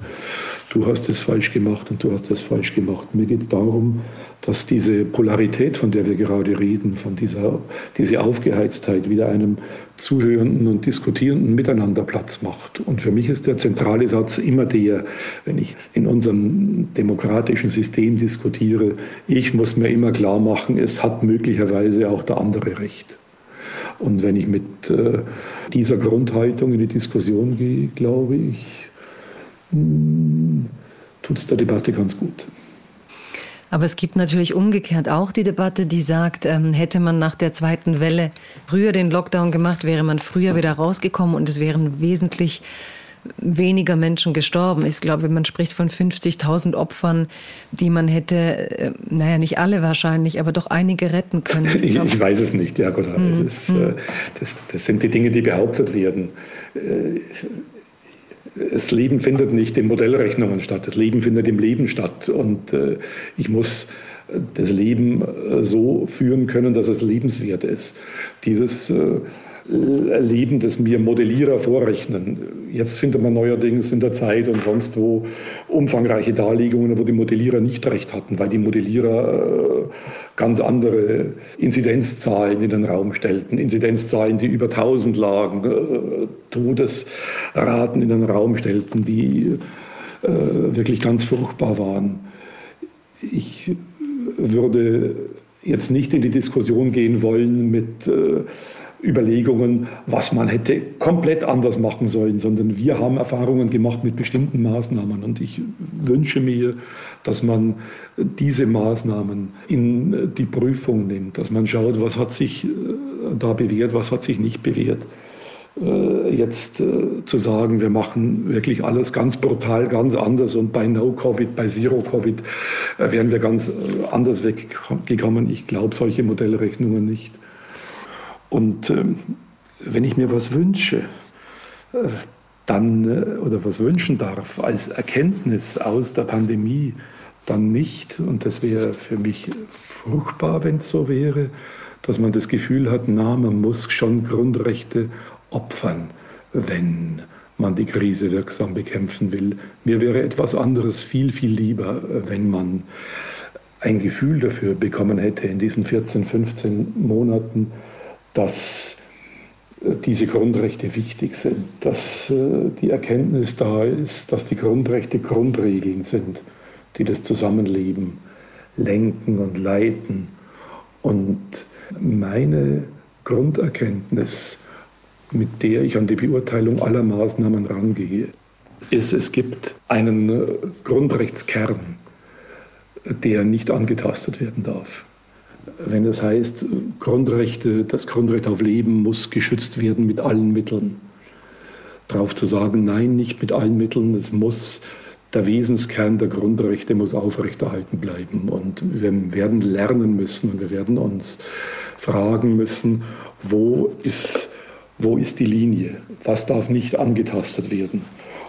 du hast es falsch gemacht und du hast es falsch gemacht. Mir geht es darum, dass diese Polarität, von der wir gerade reden, von dieser diese Aufgeheiztheit wieder einem zuhörenden und diskutierenden Miteinander Platz macht. Und für mich ist der zentrale Satz immer der, wenn ich in unserem demokratischen System diskutiere, ich muss mir immer klar machen, es hat möglicherweise auch der andere Recht. Und wenn ich mit äh, dieser Grundhaltung in die Diskussion gehe, glaube ich, hm, tut es der Debatte ganz gut. Aber es gibt natürlich umgekehrt auch die Debatte, die sagt, ähm, hätte man nach der zweiten Welle früher den Lockdown gemacht, wäre man früher wieder rausgekommen und es wären wesentlich weniger Menschen gestorben. Ich glaube, man spricht von 50.000 Opfern, die man hätte, äh, naja, nicht alle wahrscheinlich, aber doch einige retten können. *laughs* Ich, ich weiß es nicht, ja, Gott. Hm. Das, hm. das, das, sind die Dinge, die behauptet werden. Äh, das Leben findet nicht in Modellrechnungen statt, das Leben findet im Leben statt. Und ich muss das Leben so führen können, dass es lebenswert ist. Dieses Leben, das mir Modellierer vorrechnen. Jetzt findet man neuerdings in der Zeit und sonst wo umfangreiche Darlegungen, wo die Modellierer nicht recht hatten, weil die Modellierer äh, ganz andere Inzidenzzahlen in den Raum stellten. Inzidenzzahlen, die über 1000 lagen, äh, Todesraten in den Raum stellten, die äh, wirklich ganz furchtbar waren. Ich würde jetzt nicht in die Diskussion gehen wollen mit Überlegungen, was man hätte komplett anders machen sollen, sondern wir haben Erfahrungen gemacht mit bestimmten Maßnahmen. Und ich wünsche mir, dass man diese Maßnahmen in die Prüfung nimmt, dass man schaut, was hat sich äh, da bewährt, was hat sich nicht bewährt. Äh, jetzt äh, zu sagen, wir machen wirklich alles ganz brutal, ganz anders und bei No-Covid, bei Zero-Covid wären wir ganz anders weggekommen. Ich glaube solche Modellrechnungen nicht. Und ähm, wenn ich mir was wünsche, äh, dann äh, oder was wünschen darf als Erkenntnis aus der Pandemie, dann nicht, und das wäre für mich fruchtbar, wenn es so wäre, dass man das Gefühl hat, na, man muss schon Grundrechte opfern, wenn man die Krise wirksam bekämpfen will. Mir wäre etwas anderes viel, viel lieber, wenn man ein Gefühl dafür bekommen hätte in diesen 14, 15 Monaten, dass äh, diese Grundrechte wichtig sind, dass äh, die Erkenntnis da ist, dass die Grundrechte Grundregeln sind, die das Zusammenleben lenken und leiten. Und meine Grunderkenntnis, mit der ich an die Beurteilung aller Maßnahmen rangehe, ist, es gibt einen äh, Grundrechtskern, der nicht angetastet werden darf. Wenn es heißt, Grundrechte, das Grundrecht auf Leben muss geschützt werden mit allen Mitteln. Darauf zu sagen, nein, nicht mit allen Mitteln, es muss der Wesenskern der Grundrechte muss aufrechterhalten bleiben. Und wir werden lernen müssen und wir werden uns fragen müssen, wo ist, wo ist die Linie? Was darf nicht angetastet werden?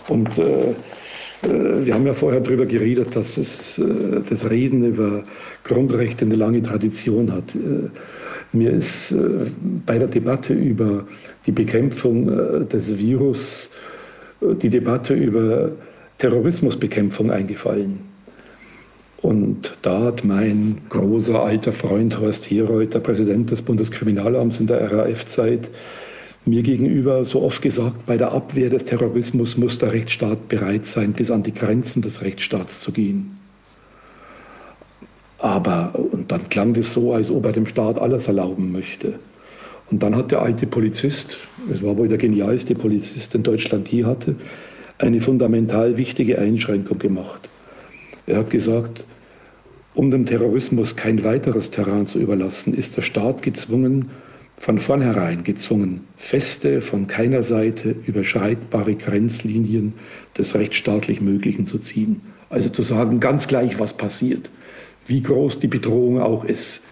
Und äh, wir haben ja vorher darüber geredet, dass es, äh, das Reden über Grundrechte eine lange Tradition hat. Äh, mir ist bei der Debatte über die Bekämpfung des Virus die Debatte über Terrorismusbekämpfung eingefallen. Und da hat mein großer alter Freund Horst Herold, der Präsident des Bundeskriminalamts in der RAF-Zeit, mir gegenüber so oft gesagt, bei der Abwehr des Terrorismus muss der Rechtsstaat bereit sein, bis an die Grenzen des Rechtsstaats zu gehen. Aber, und dann klang das so, als ob er dem Staat alles erlauben möchte. Und dann hat der alte Polizist, es war wohl der genialste Polizist, den Deutschland je hatte, eine fundamental wichtige Einschränkung gemacht. Er hat gesagt, um dem Terrorismus kein weiteres Terrain zu überlassen, ist der Staat gezwungen, von vornherein gezwungen, feste, von keiner Seite überschreitbare Grenzlinien des rechtsstaatlich Möglichen zu ziehen. Also zu sagen, ganz gleich, was passiert, wie groß die Bedrohung auch ist.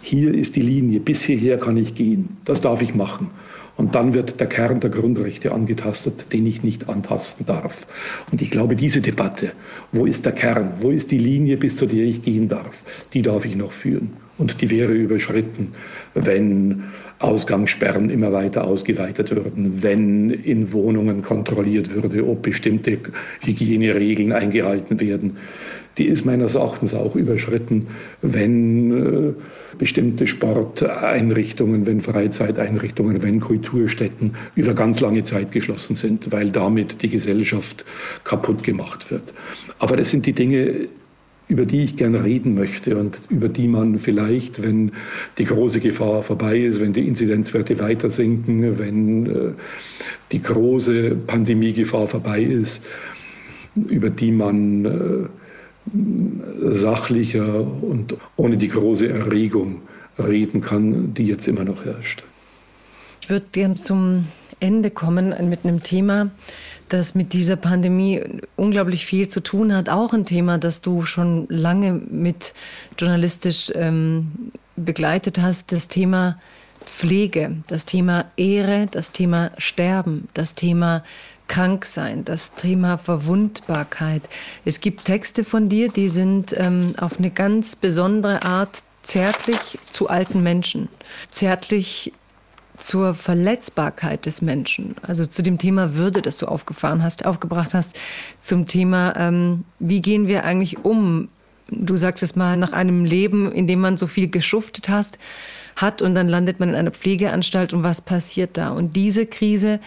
Hier ist die Linie, bis hierher kann ich gehen, das darf ich machen. Und dann wird der Kern der Grundrechte angetastet, den ich nicht antasten darf. Und ich glaube, diese Debatte, wo ist der Kern, wo ist die Linie, bis zu der ich gehen darf, die darf ich noch führen. Und die wäre überschritten, wenn Ausgangssperren immer weiter ausgeweitet würden, wenn in Wohnungen kontrolliert würde, ob bestimmte Hygieneregeln eingehalten werden. Die ist meines Erachtens auch überschritten, wenn äh, bestimmte Sporteinrichtungen, wenn Freizeiteinrichtungen, wenn Kulturstätten über ganz lange Zeit geschlossen sind, weil damit die Gesellschaft kaputt gemacht wird. Aber das sind die Dinge, über die ich gerne reden möchte und über die man vielleicht, wenn die große Gefahr vorbei ist, wenn die Inzidenzwerte weiter sinken, wenn äh, die große Pandemiegefahr vorbei ist, über die man äh, sachlicher und ohne die große Erregung reden kann, die jetzt immer noch herrscht. Ich würde gerne zum Ende kommen mit einem Thema, das mit dieser Pandemie unglaublich viel zu tun hat. Auch ein Thema, das du schon lange mit journalistisch ähm, begleitet hast, das Thema Pflege, das Thema Ehre, das Thema Sterben, das Thema Kranksein, das Thema Verwundbarkeit. Es gibt Texte von dir, die sind ähm, auf eine ganz besondere Art zärtlich zu alten Menschen, zärtlich zur Verletzbarkeit des Menschen, also zu dem Thema Würde, das du aufgefahren hast, aufgebracht hast, zum Thema, ähm, wie gehen wir eigentlich um? Du sagst es mal, nach einem Leben, in dem man so viel geschuftet hast, hat und dann landet man in einer Pflegeanstalt und was passiert da? Und diese Krise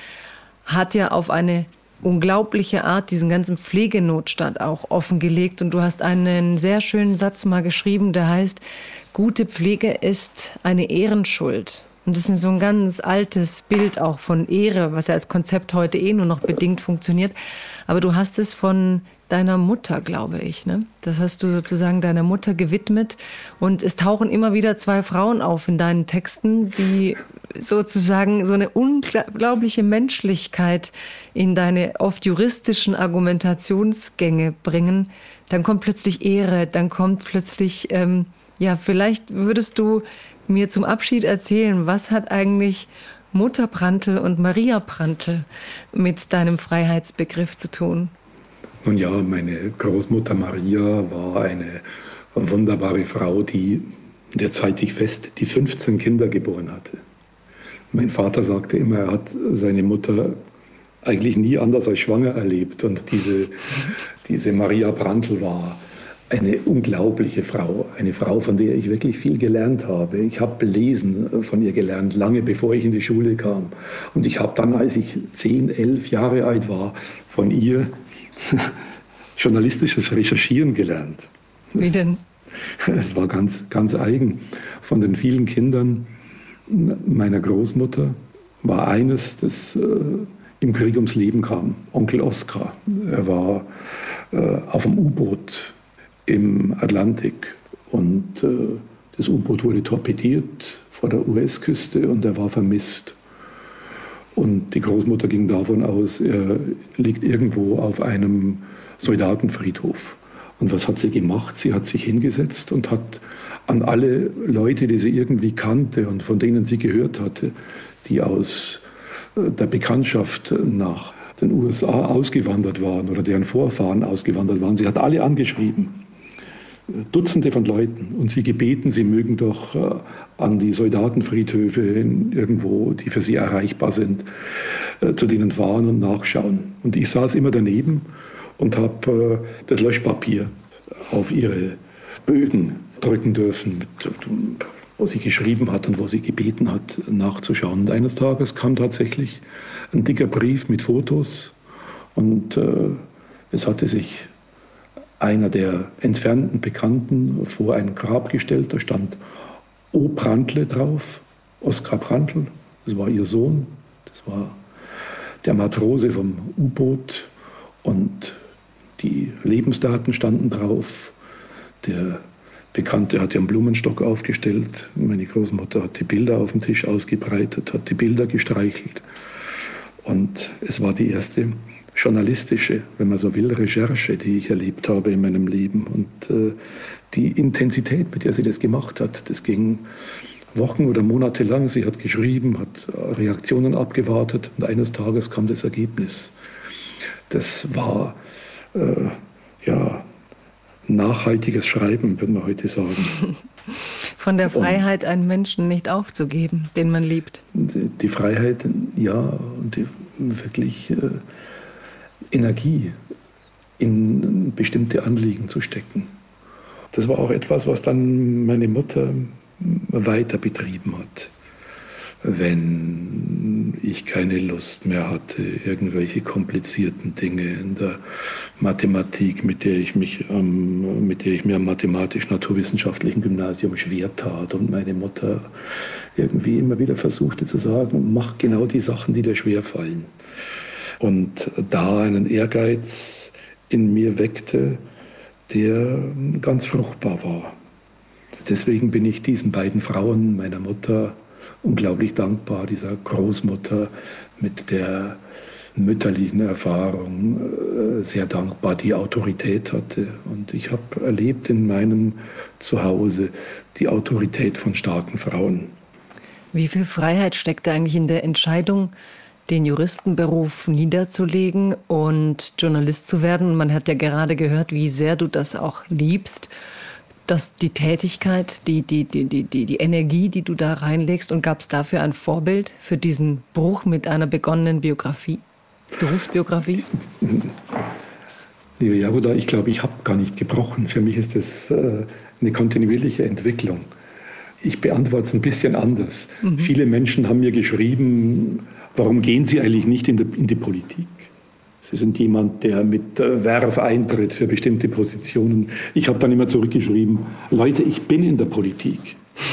hat ja auf eine unglaubliche Art diesen ganzen Pflegenotstand auch offengelegt. Und du hast einen sehr schönen Satz mal geschrieben, der heißt, gute Pflege ist eine Ehrenschuld. Und das ist so ein ganz altes Bild auch von Ehre, was ja als Konzept heute eh nur noch bedingt funktioniert. Aber du hast es von deiner Mutter, glaube ich. Ne? Das hast du sozusagen deiner Mutter gewidmet. Und es tauchen immer wieder zwei Frauen auf in deinen Texten, die sozusagen so eine unglaubliche Menschlichkeit in deine oft juristischen Argumentationsgänge bringen. Dann kommt plötzlich Ehre, dann kommt plötzlich, ähm, ja, vielleicht würdest du mir zum Abschied erzählen, was hat eigentlich Mutter Prantl und Maria Prantl mit deinem Freiheitsbegriff zu tun? Nun ja, meine Großmutter Maria war eine wunderbare Frau, die in der Zeit ich fest die 15 Kinder geboren hatte. Mein Vater sagte immer, er hat seine Mutter eigentlich nie anders als schwanger erlebt. Und diese, diese Maria Brandl war eine unglaubliche Frau, eine Frau, von der ich wirklich viel gelernt habe. Ich habe Lesen von ihr gelernt, lange bevor ich in die Schule kam. Und ich habe dann, als ich zehn, elf Jahre alt war, von ihr *laughs* journalistisches Recherchieren gelernt. Wie denn? Es war ganz, ganz eigen. Von den vielen Kindern meiner Großmutter war eines, das äh, im Krieg ums Leben kam, Onkel Oskar. Er war äh, auf dem U-Boot im Atlantik und äh, das U-Boot wurde torpediert vor der US-Küste und er war vermisst. Und die Großmutter ging davon aus, er liegt irgendwo auf einem Soldatenfriedhof. Und was hat sie gemacht? Sie hat sich hingesetzt und hat an alle Leute, die sie irgendwie kannte und von denen sie gehört hatte, die aus äh, der Bekanntschaft nach den USA ausgewandert waren oder deren Vorfahren ausgewandert waren, sie hat alle angeschrieben. Dutzende von Leuten und sie gebeten, sie mögen doch äh, an die Soldatenfriedhöfe irgendwo, die für sie erreichbar sind, äh, zu denen fahren und nachschauen. Und ich saß immer daneben und habe äh, das Löschpapier auf ihre Bögen drücken dürfen, wo sie geschrieben hat und wo sie gebeten hat, nachzuschauen. Und eines Tages kam tatsächlich ein dicker Brief mit Fotos und es hatte sich einer der entfernten Bekannten vor ein Grab gestellt. Da stand O. Brandle drauf, Oskar Brandl, das war ihr Sohn, das war der Matrose vom U-Boot und die Lebensdaten standen drauf. Der Bekannte hat ihren Blumenstock aufgestellt. Meine Großmutter hat die Bilder auf dem Tisch ausgebreitet, hat die Bilder gestreichelt. Und es war die erste journalistische, wenn man so will, Recherche, die ich erlebt habe in meinem Leben. Und äh, die Intensität, mit der sie das gemacht hat, das ging Wochen oder Monate lang. Sie hat geschrieben, hat Reaktionen abgewartet und eines Tages kam das Ergebnis. Das war äh, ja, nachhaltiges Schreiben, würde man heute sagen. *laughs* Von der Freiheit, und, einen Menschen nicht aufzugeben, den man liebt. Die, die Freiheit, ja, und die, wirklich äh, Energie in bestimmte Anliegen zu stecken. Das war auch etwas, was dann meine Mutter weiter betrieben hat wenn ich keine Lust mehr hatte, irgendwelche komplizierten Dinge in der Mathematik, mit der ich mich, ähm, mit der ich mir am mathematisch-naturwissenschaftlichen Gymnasium schwer tat und meine Mutter irgendwie immer wieder versuchte zu sagen, mach genau die Sachen, die dir schwer fallen. Und da einen Ehrgeiz in mir weckte, der ganz fruchtbar war. Deswegen bin ich diesen beiden Frauen, meiner Mutter unglaublich dankbar, dieser Großmutter mit der mütterlichen Erfahrung äh, sehr dankbar, die Autorität hatte. Und ich habe erlebt in meinem Zuhause die Autorität von starken Frauen. Wie viel Freiheit steckt eigentlich in der Entscheidung, den Juristenberuf niederzulegen und Journalist zu werden? Man hat ja gerade gehört, wie sehr du das auch liebst dass die Tätigkeit, die, die, die, die, die, die Energie, die du da reinlegst und gab es dafür ein Vorbild für diesen Bruch mit einer begonnenen Biografie, Berufsbiografie? Liebe Jagoda, ich glaube, ich habe gar nicht gebrochen. Für mich ist das äh, eine kontinuierliche Entwicklung. Ich beantworte es ein bisschen anders. Mhm. Viele Menschen haben mir geschrieben, warum gehen Sie eigentlich nicht in die, in die Politik? Sie sind jemand, der mit äh, Werf eintritt für bestimmte Positionen. Ich habe dann immer zurückgeschrieben, Leute, ich bin in der Politik.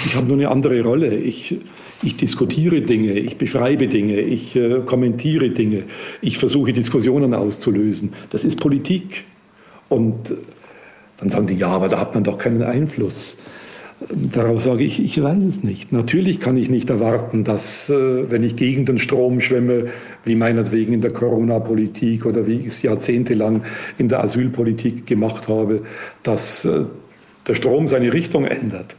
Ich habe nur eine andere Rolle. Ich, ich diskutiere Dinge, ich beschreibe Dinge, ich äh, kommentiere Dinge, ich versuche Diskussionen auszulösen. Das ist Politik. Und äh, dann sagen die, ja, aber da hat man doch keinen Einfluss. Darauf sage ich, ich weiß es nicht. Natürlich kann ich nicht erwarten, dass, äh, wenn ich gegen den Strom schwimme, wie meinetwegen in der Corona-Politik oder wie ich es jahrzehntelang in der Asylpolitik gemacht habe, dass äh, der Strom seine Richtung ändert.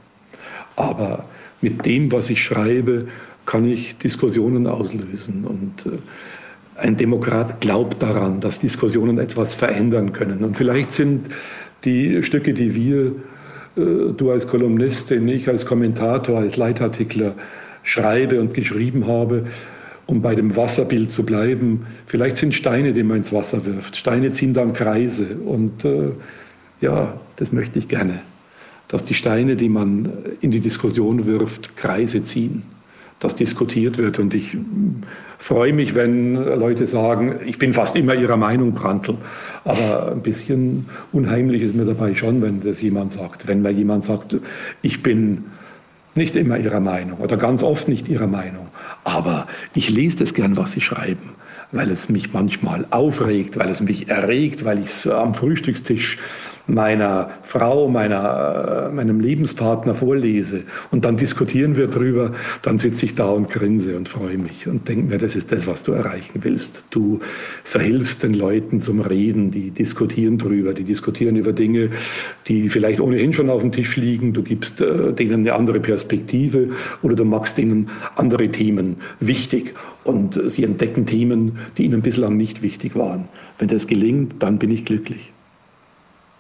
Aber mit dem, was ich schreibe, kann ich Diskussionen auslösen. Und äh, ein Demokrat glaubt daran, dass Diskussionen etwas verändern können. Und vielleicht sind die Stücke, die wir du als Kolumnistin, ich als Kommentator, als Leitartikler schreibe und geschrieben habe, um bei dem Wasserbild zu bleiben. Vielleicht sind Steine, die man ins Wasser wirft. Steine ziehen dann Kreise. Und äh, ja, das möchte ich gerne. Dass die Steine, die man in die Diskussion wirft, Kreise ziehen. Dass diskutiert wird. Und ich freue mich, wenn Leute sagen, ich bin fast immer ihrer Meinung, Brandl. Aber ein bisschen unheimlich ist mir dabei schon, wenn das jemand sagt. Wenn mir jemand sagt, ich bin nicht immer ihrer Meinung oder ganz oft nicht ihrer Meinung. Aber ich lese das gern, was sie schreiben, weil es mich manchmal aufregt, weil es mich erregt, weil ich es am Frühstückstisch meiner Frau, meiner, meinem Lebenspartner vorlese und dann diskutieren wir drüber, dann sitze ich da und grinse und freue mich und denke mir, das ist das, was du erreichen willst. Du verhilfst den Leuten zum Reden, die diskutieren drüber, die diskutieren über Dinge, die vielleicht ohnehin schon auf dem Tisch liegen. Du gibst äh, denen eine andere Perspektive oder du machst ihnen andere Themen wichtig und sie entdecken Themen, die ihnen bislang nicht wichtig waren. Wenn das gelingt, dann bin ich glücklich.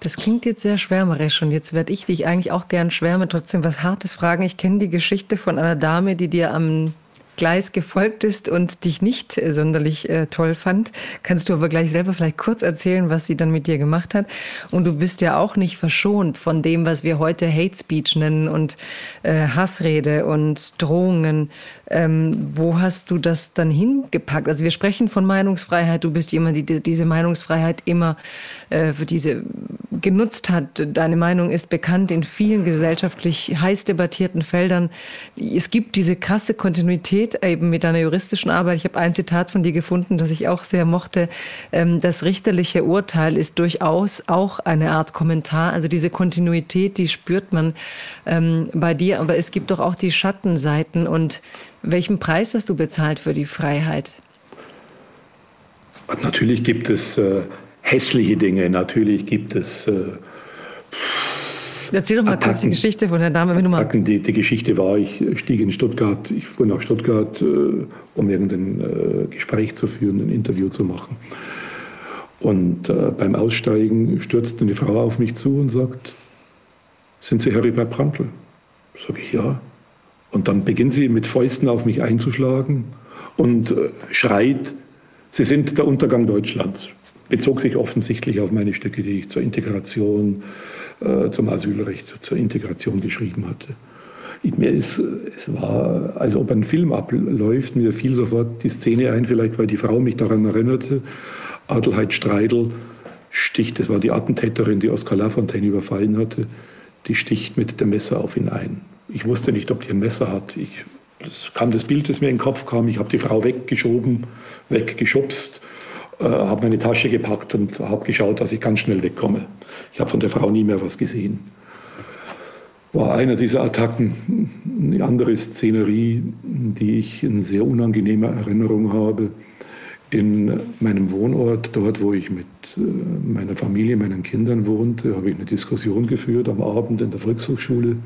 Das klingt jetzt sehr schwärmerisch und jetzt werde ich dich eigentlich auch gern schwärmen, trotzdem was Hartes fragen. Ich kenne die Geschichte von einer Dame, die dir am Gleis gefolgt ist und dich nicht sonderlich äh, toll fand. Kannst du aber gleich selber vielleicht kurz erzählen, was sie dann mit dir gemacht hat. Und du bist ja auch nicht verschont von dem, was wir heute Hate Speech nennen und äh, Hassrede und Drohungen. Ähm, wo hast du das dann hingepackt? Also wir sprechen von Meinungsfreiheit. Du bist jemand, die diese Meinungsfreiheit immer äh, für diese genutzt hat. Deine Meinung ist bekannt in vielen gesellschaftlich heiß debattierten Feldern. Es gibt diese krasse Kontinuität eben mit deiner juristischen Arbeit. Ich habe ein Zitat von dir gefunden, das ich auch sehr mochte. Ähm, das richterliche Urteil ist durchaus auch eine Art Kommentar. Also diese Kontinuität, die spürt man ähm, bei dir. Aber es gibt doch auch die Schattenseiten und welchen Preis hast du bezahlt für die Freiheit? Natürlich gibt es äh, hässliche Dinge, natürlich gibt es. Äh, Erzähl doch mal Attacken, kurz die Geschichte von der Dame, wenn du magst. Die, die Geschichte war, ich stieg in Stuttgart, ich fuhr nach Stuttgart, äh, um irgendein äh, Gespräch zu führen, ein Interview zu machen. Und äh, beim Aussteigen stürzt eine Frau auf mich zu und sagt, sind Sie Heribert Brandl? Sag ich ja. Und dann beginnt sie mit Fäusten auf mich einzuschlagen und äh, schreit, Sie sind der Untergang Deutschlands. Bezog sich offensichtlich auf meine Stücke, die ich zur Integration, äh, zum Asylrecht, zur Integration geschrieben hatte. mir ist, es war, als ob ein Film abläuft, mir fiel sofort die Szene ein, vielleicht weil die Frau mich daran erinnerte. Adelheid Streidel sticht, das war die Attentäterin, die Oskar Lafontaine überfallen hatte, die sticht mit dem Messer auf ihn ein. Ich wusste nicht, ob die ein Messer hat. Ich, das kam das Bild, das mir in den Kopf kam. Ich habe die Frau weggeschoben, weggeschubst, äh, habe meine Tasche gepackt und habe geschaut, dass ich ganz schnell wegkomme. Ich habe von der Frau nie mehr was gesehen. War einer dieser Attacken. Eine andere Szenerie, die ich in sehr unangenehmer Erinnerung habe, in meinem Wohnort, dort wo ich mit meiner Familie, meinen Kindern wohnte, habe ich eine Diskussion geführt am Abend in der Volkshochschule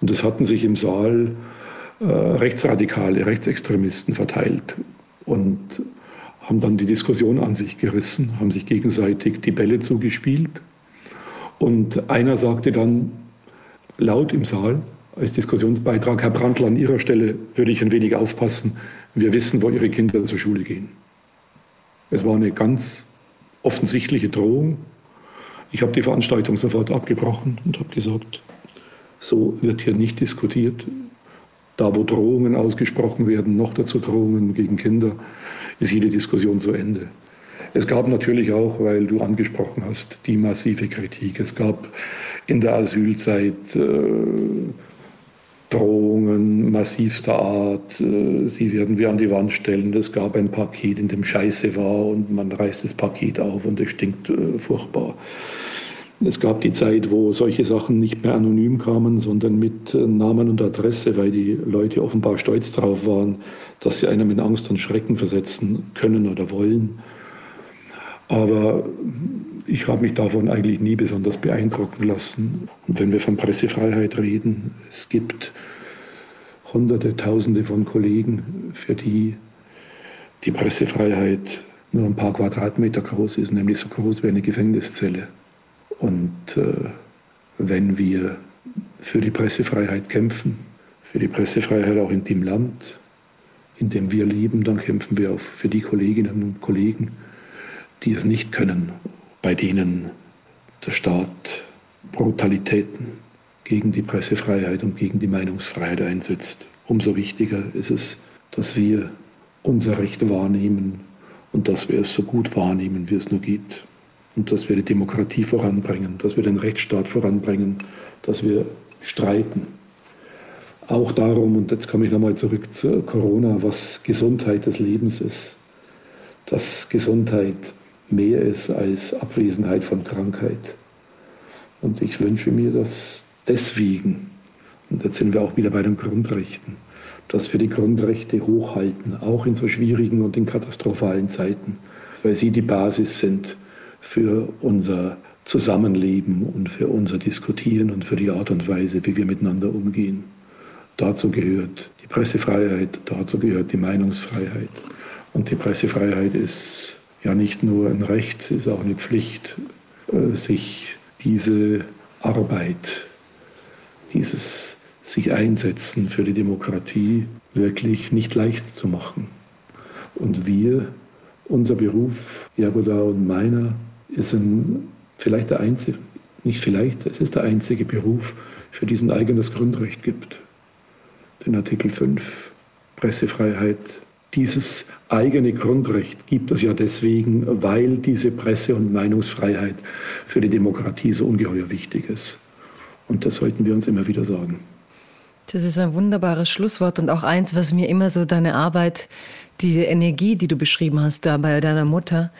und es hatten sich im Saal äh, Rechtsradikale, Rechtsextremisten verteilt und haben dann die Diskussion an sich gerissen, haben sich gegenseitig die Bälle zugespielt. Und einer sagte dann laut im Saal als Diskussionsbeitrag, Herr Brandl, an Ihrer Stelle würde ich ein wenig aufpassen. Wir wissen, wo Ihre Kinder zur Schule gehen. Es war eine ganz offensichtliche Drohung. Ich habe die Veranstaltung sofort abgebrochen und habe gesagt, so wird hier nicht diskutiert. Da, wo Drohungen ausgesprochen werden, noch dazu Drohungen gegen Kinder, ist jede Diskussion zu Ende. Es gab natürlich auch, weil du angesprochen hast, die massive Kritik. Es gab in der Asylzeit äh, Drohungen massivster Art. Äh, sie werden wir an die Wand stellen. Es gab ein Paket, in dem Scheiße war und man reißt das Paket auf und es stinkt äh, furchtbar. Es gab die Zeit, wo solche Sachen nicht mehr anonym kamen, sondern mit äh, Namen und Adresse, weil die Leute offenbar stolz darauf waren, dass sie einem in Angst und Schrecken versetzen können oder wollen. Aber ich habe mich davon eigentlich nie besonders beeindrucken lassen. Und wenn wir von Pressefreiheit reden, es gibt Hunderte, Tausende von Kollegen, für die die Pressefreiheit nur ein paar Quadratmeter groß ist, nämlich so groß wie eine Gefängniszelle. Und äh, wenn wir für die Pressefreiheit kämpfen, für die Pressefreiheit auch in dem Land, in dem wir leben, dann kämpfen wir auch für die Kolleginnen und Kollegen, die es nicht können, bei denen der Staat Brutalitäten gegen die Pressefreiheit und gegen die Meinungsfreiheit einsetzt. Umso wichtiger ist es, dass wir unser Recht wahrnehmen und dass wir es so gut wahrnehmen, wie es nur geht. Und dass wir die Demokratie voranbringen, dass wir den Rechtsstaat voranbringen, dass wir streiten. Auch darum, und jetzt komme ich nochmal zurück zu Corona, was Gesundheit des Lebens ist. Dass Gesundheit mehr ist als Abwesenheit von Krankheit. Und ich wünsche mir, dass deswegen, und jetzt sind wir auch wieder bei den Grundrechten, dass wir die Grundrechte hochhalten, auch in so schwierigen und in katastrophalen Zeiten, weil sie die Basis sind für unser Zusammenleben und für unser Diskutieren und für die Art und Weise, wie wir miteinander umgehen. Dazu gehört die Pressefreiheit, dazu gehört die Meinungsfreiheit. Und die Pressefreiheit ist ja nicht nur ein Recht, es ist auch eine Pflicht, äh, sich diese Arbeit, dieses sich einsetzen für die Demokratie wirklich nicht leicht zu machen. Und wir, unser Beruf, Jagoda und meiner, ist ein, vielleicht der einzige, nicht vielleicht, es ist der einzige Beruf, für diesen eigenes Grundrecht gibt. Den Artikel 5, Pressefreiheit. Dieses eigene Grundrecht gibt es ja deswegen, weil diese Presse- und Meinungsfreiheit für die Demokratie so ungeheuer wichtig ist. Und das sollten wir uns immer wieder sagen. Das ist ein wunderbares Schlusswort und auch eins, was mir immer so deine Arbeit, diese Energie, die du beschrieben hast da bei deiner Mutter,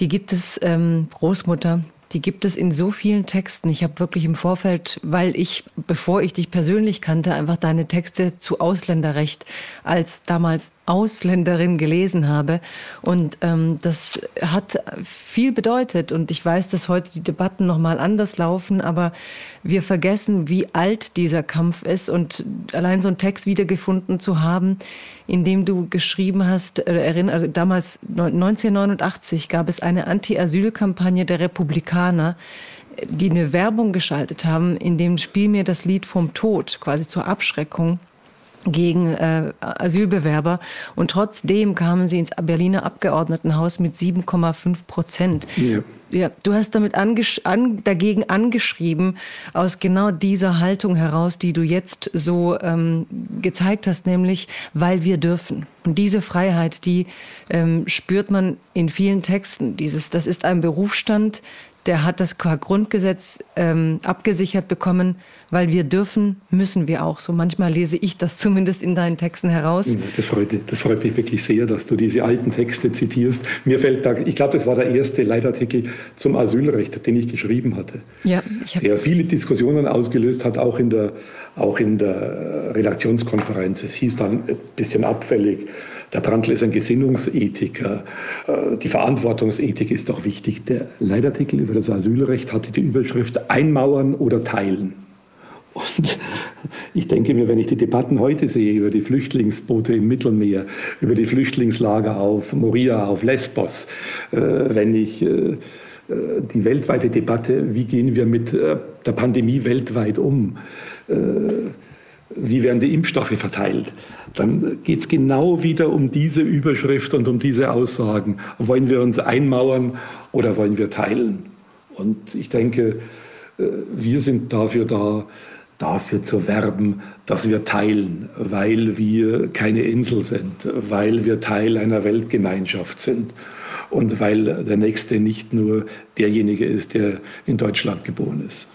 die gibt es, ähm, Großmutter, die gibt es in so vielen Texten. Ich habe wirklich im Vorfeld, weil ich, bevor ich dich persönlich kannte, einfach deine Texte zu Ausländerrecht als damals Ausländerin gelesen habe. Und ähm, das hat viel bedeutet. Und ich weiß, dass heute die Debatten nochmal anders laufen, aber wir vergessen, wie alt dieser Kampf ist. Und allein so einen Text wiedergefunden zu haben, in dem du geschrieben hast, äh, also damals 1989 gab es eine Anti-Asyl-Kampagne der Republikaner, die eine Werbung geschaltet haben, in dem Spiel mir das Lied vom Tod, quasi zur Abschreckung gegen äh, Asylbewerber. Und trotzdem kamen sie ins Berliner Abgeordnetenhaus mit 7,5 Prozent. Ja. ja. du hast damit angesch an, dagegen angeschrieben, aus genau dieser Haltung heraus, die du jetzt so ähm, gezeigt hast, nämlich, weil wir dürfen. Und diese Freiheit, die ähm, spürt man in vielen Texten. Dieses, das ist ein Berufsstand, der hat das Grundgesetz ähm, abgesichert bekommen, weil wir dürfen, müssen wir auch. So manchmal lese ich das *laughs* zumindest in deinen Texten heraus. Das freut, das freut mich wirklich sehr, dass du diese alten Texte zitierst. Mir fällt da, ich glaube, das war der erste Leitartikel zum Asylrecht, den ich geschrieben hatte. Ja, ich der viele Diskussionen ausgelöst hat, auch in der, auch in der Redaktionskonferenz. Es hieß dann ein bisschen abfällig, der Brandl ist ein Gesinnungsethiker. Äh, die Verantwortungsethik ist doch wichtig. Der Leitartikel über das Asylrecht hatte die Überschrift Einmauern oder Teilen. Und *laughs* ich denke mir, wenn ich die Debatten heute sehe über die Flüchtlingsboote im Mittelmeer, über die Flüchtlingslager auf Moria, auf Lesbos, äh, wenn ich äh, die weltweite Debatte, wie gehen wir mit der Pandemie weltweit um, wie werden die Impfstoffe verteilt, dann geht es genau wieder um diese Überschrift und um diese Aussagen. Wollen wir uns einmauern oder wollen wir teilen? Und ich denke, äh, wir sind dafür da, dafür zu werben, dass wir teilen, weil wir keine Insel sind, weil wir Teil einer Weltgemeinschaft sind und weil der Nächste nicht nur derjenige ist, der in Deutschland geboren ist.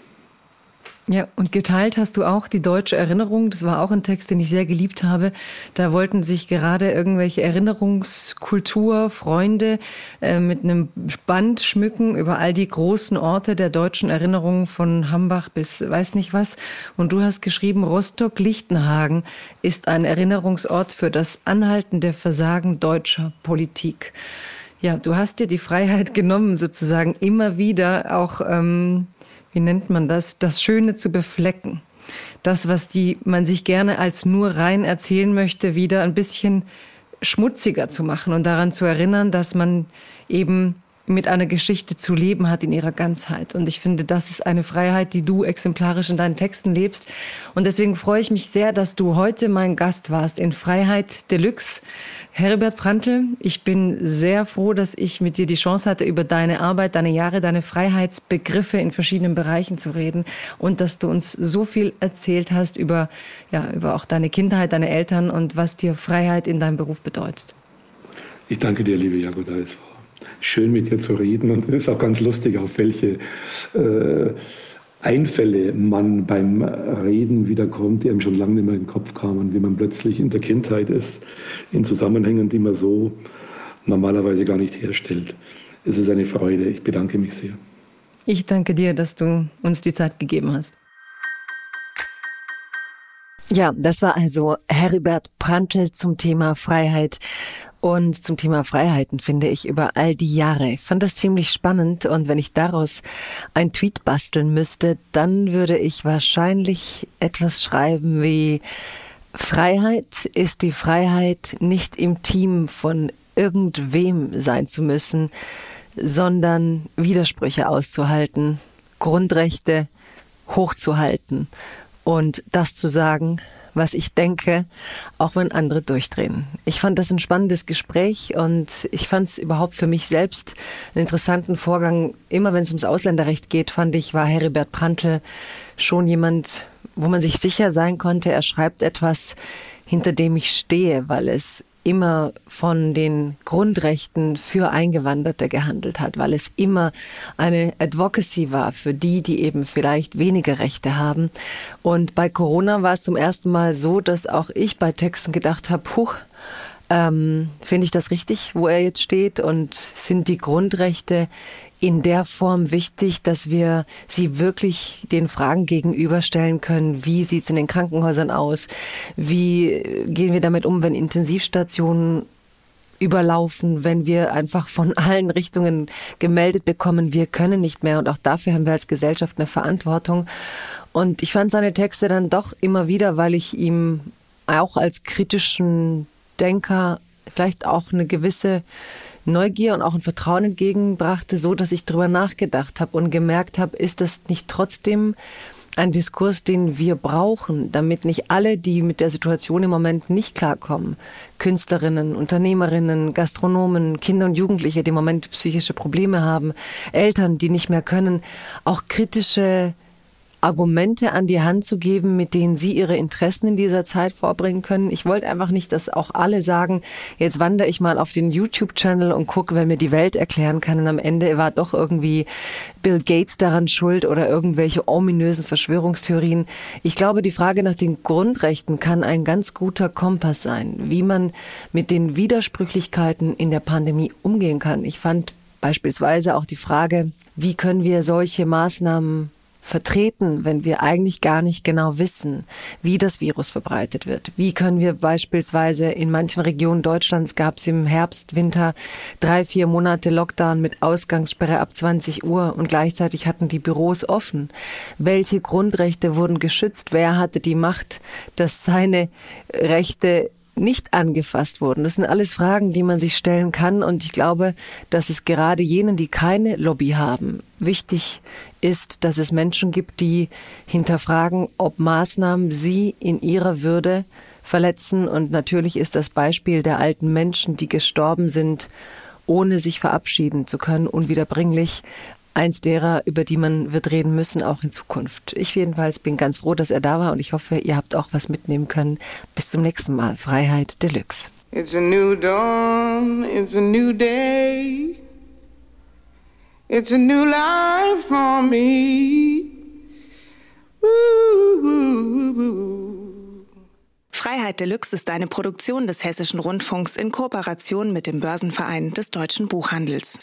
Ja, und geteilt hast du auch die deutsche Erinnerung. Das war auch ein Text, den ich sehr geliebt habe. Da wollten sich gerade irgendwelche Erinnerungskultur, Freunde äh, mit einem Band schmücken über all die großen Orte der deutschen Erinnerung von Hambach bis weiß nicht was. Und du hast geschrieben, Rostock-Lichtenhagen ist ein Erinnerungsort für das anhaltende Versagen deutscher Politik. Ja, du hast dir die Freiheit genommen, sozusagen immer wieder auch ähm, wie nennt man das, das Schöne zu beflecken. Das, was die, man sich gerne als nur rein erzählen möchte, wieder ein bisschen schmutziger zu machen und daran zu erinnern, dass man eben mit einer Geschichte zu leben hat in ihrer Ganzheit. Und ich finde, das ist eine Freiheit, die du exemplarisch in deinen Texten lebst. Und deswegen freue ich mich sehr, dass du heute mein Gast warst in Freiheit Deluxe. Herbert Prantl, ich bin sehr froh, dass ich mit dir die Chance hatte, über deine Arbeit, deine Jahre, deine Freiheitsbegriffe in verschiedenen Bereichen zu reden und dass du uns so viel erzählt hast über, ja, über auch deine Kindheit, deine Eltern und was dir Freiheit in deinem Beruf bedeutet. Ich danke dir, liebe Jagoda. Es war schön mit dir zu reden und es ist auch ganz lustig, auf welche äh, Einfälle man beim Reden wiederkommt, die einem schon lange nicht mehr in den Kopf kamen, wie man plötzlich in der Kindheit ist, in Zusammenhängen, die man so normalerweise gar nicht herstellt. Es ist eine Freude. Ich bedanke mich sehr. Ich danke dir, dass du uns die Zeit gegeben hast. Ja, das war also Heribert Prantl zum Thema Freiheit. Und zum Thema Freiheiten finde ich über all die Jahre. Ich fand das ziemlich spannend und wenn ich daraus ein Tweet basteln müsste, dann würde ich wahrscheinlich etwas schreiben wie Freiheit ist die Freiheit, nicht im Team von irgendwem sein zu müssen, sondern Widersprüche auszuhalten, Grundrechte hochzuhalten und das zu sagen, was ich denke, auch wenn andere durchdrehen. Ich fand das ein spannendes Gespräch und ich fand es überhaupt für mich selbst einen interessanten Vorgang. Immer wenn es ums Ausländerrecht geht, fand ich, war Heribert Prantl schon jemand, wo man sich sicher sein konnte, er schreibt etwas, hinter dem ich stehe, weil es immer von den Grundrechten für Eingewanderte gehandelt hat, weil es immer eine Advocacy war für die, die eben vielleicht weniger Rechte haben. Und bei Corona war es zum ersten Mal so, dass auch ich bei Texten gedacht habe, huch, ähm, finde ich das richtig, wo er jetzt steht und sind die Grundrechte in der Form wichtig, dass wir sie wirklich den Fragen gegenüberstellen können. Wie sieht es in den Krankenhäusern aus? Wie gehen wir damit um, wenn Intensivstationen überlaufen, wenn wir einfach von *laughs* allen Richtungen gemeldet bekommen, wir können nicht mehr. Und auch dafür haben wir als Gesellschaft eine Verantwortung. Und ich fand seine Texte dann doch immer wieder, weil ich ihm auch als kritischen Denker vielleicht auch eine gewisse Neugier und auch ein Vertrauen entgegenbrachte, so dass ich darüber nachgedacht habe und gemerkt habe, ist das nicht trotzdem ein Diskurs, den wir brauchen, damit nicht alle, die mit der Situation im Moment nicht klarkommen, Künstlerinnen, Unternehmerinnen, Gastronomen, Kinder und Jugendliche, die im Moment psychische Probleme haben, Eltern, die nicht mehr können, auch kritische Argumente an die Hand zu geben, mit denen Sie Ihre Interessen in dieser Zeit vorbringen können. Ich wollte einfach nicht, dass auch alle sagen, jetzt wandere ich mal auf den YouTube-Channel und gucke, wer mir die Welt erklären kann. Und am Ende war doch irgendwie Bill Gates daran schuld oder irgendwelche ominösen Verschwörungstheorien. Ich glaube, die Frage nach den Grundrechten kann ein ganz guter Kompass sein, wie man mit den Widersprüchlichkeiten in der Pandemie umgehen kann. Ich fand beispielsweise auch die Frage, wie können wir solche Maßnahmen vertreten, wenn wir eigentlich gar nicht genau wissen, wie das Virus verbreitet wird? Wie können wir beispielsweise in manchen Regionen Deutschlands gab es im Herbst, Winter drei, vier Monate Lockdown mit Ausgangssperre ab 20 Uhr und gleichzeitig hatten die Büros offen. Welche Grundrechte wurden geschützt? Wer hatte die Macht, dass seine Rechte nicht angefasst wurden? Das sind alles Fragen, die man sich stellen kann. Und ich glaube, dass es gerade jenen, die keine Lobby haben, wichtig ist, dass es Menschen gibt, die hinterfragen, ob Maßnahmen sie in ihrer Würde verletzen. Und natürlich ist das Beispiel der alten Menschen, die gestorben sind, ohne sich verabschieden zu können, unwiederbringlich eins derer, über die man wird reden müssen, auch in Zukunft. Ich jedenfalls bin ganz froh, dass er da war und ich hoffe, ihr habt auch was mitnehmen können. Bis zum nächsten Mal. Freiheit Deluxe. It's a new dawn, it's a new day. It's a new life for me. Freiheit Deluxe ist eine Produktion des Hessischen Rundfunks in Kooperation mit dem Börsenverein des deutschen Buchhandels.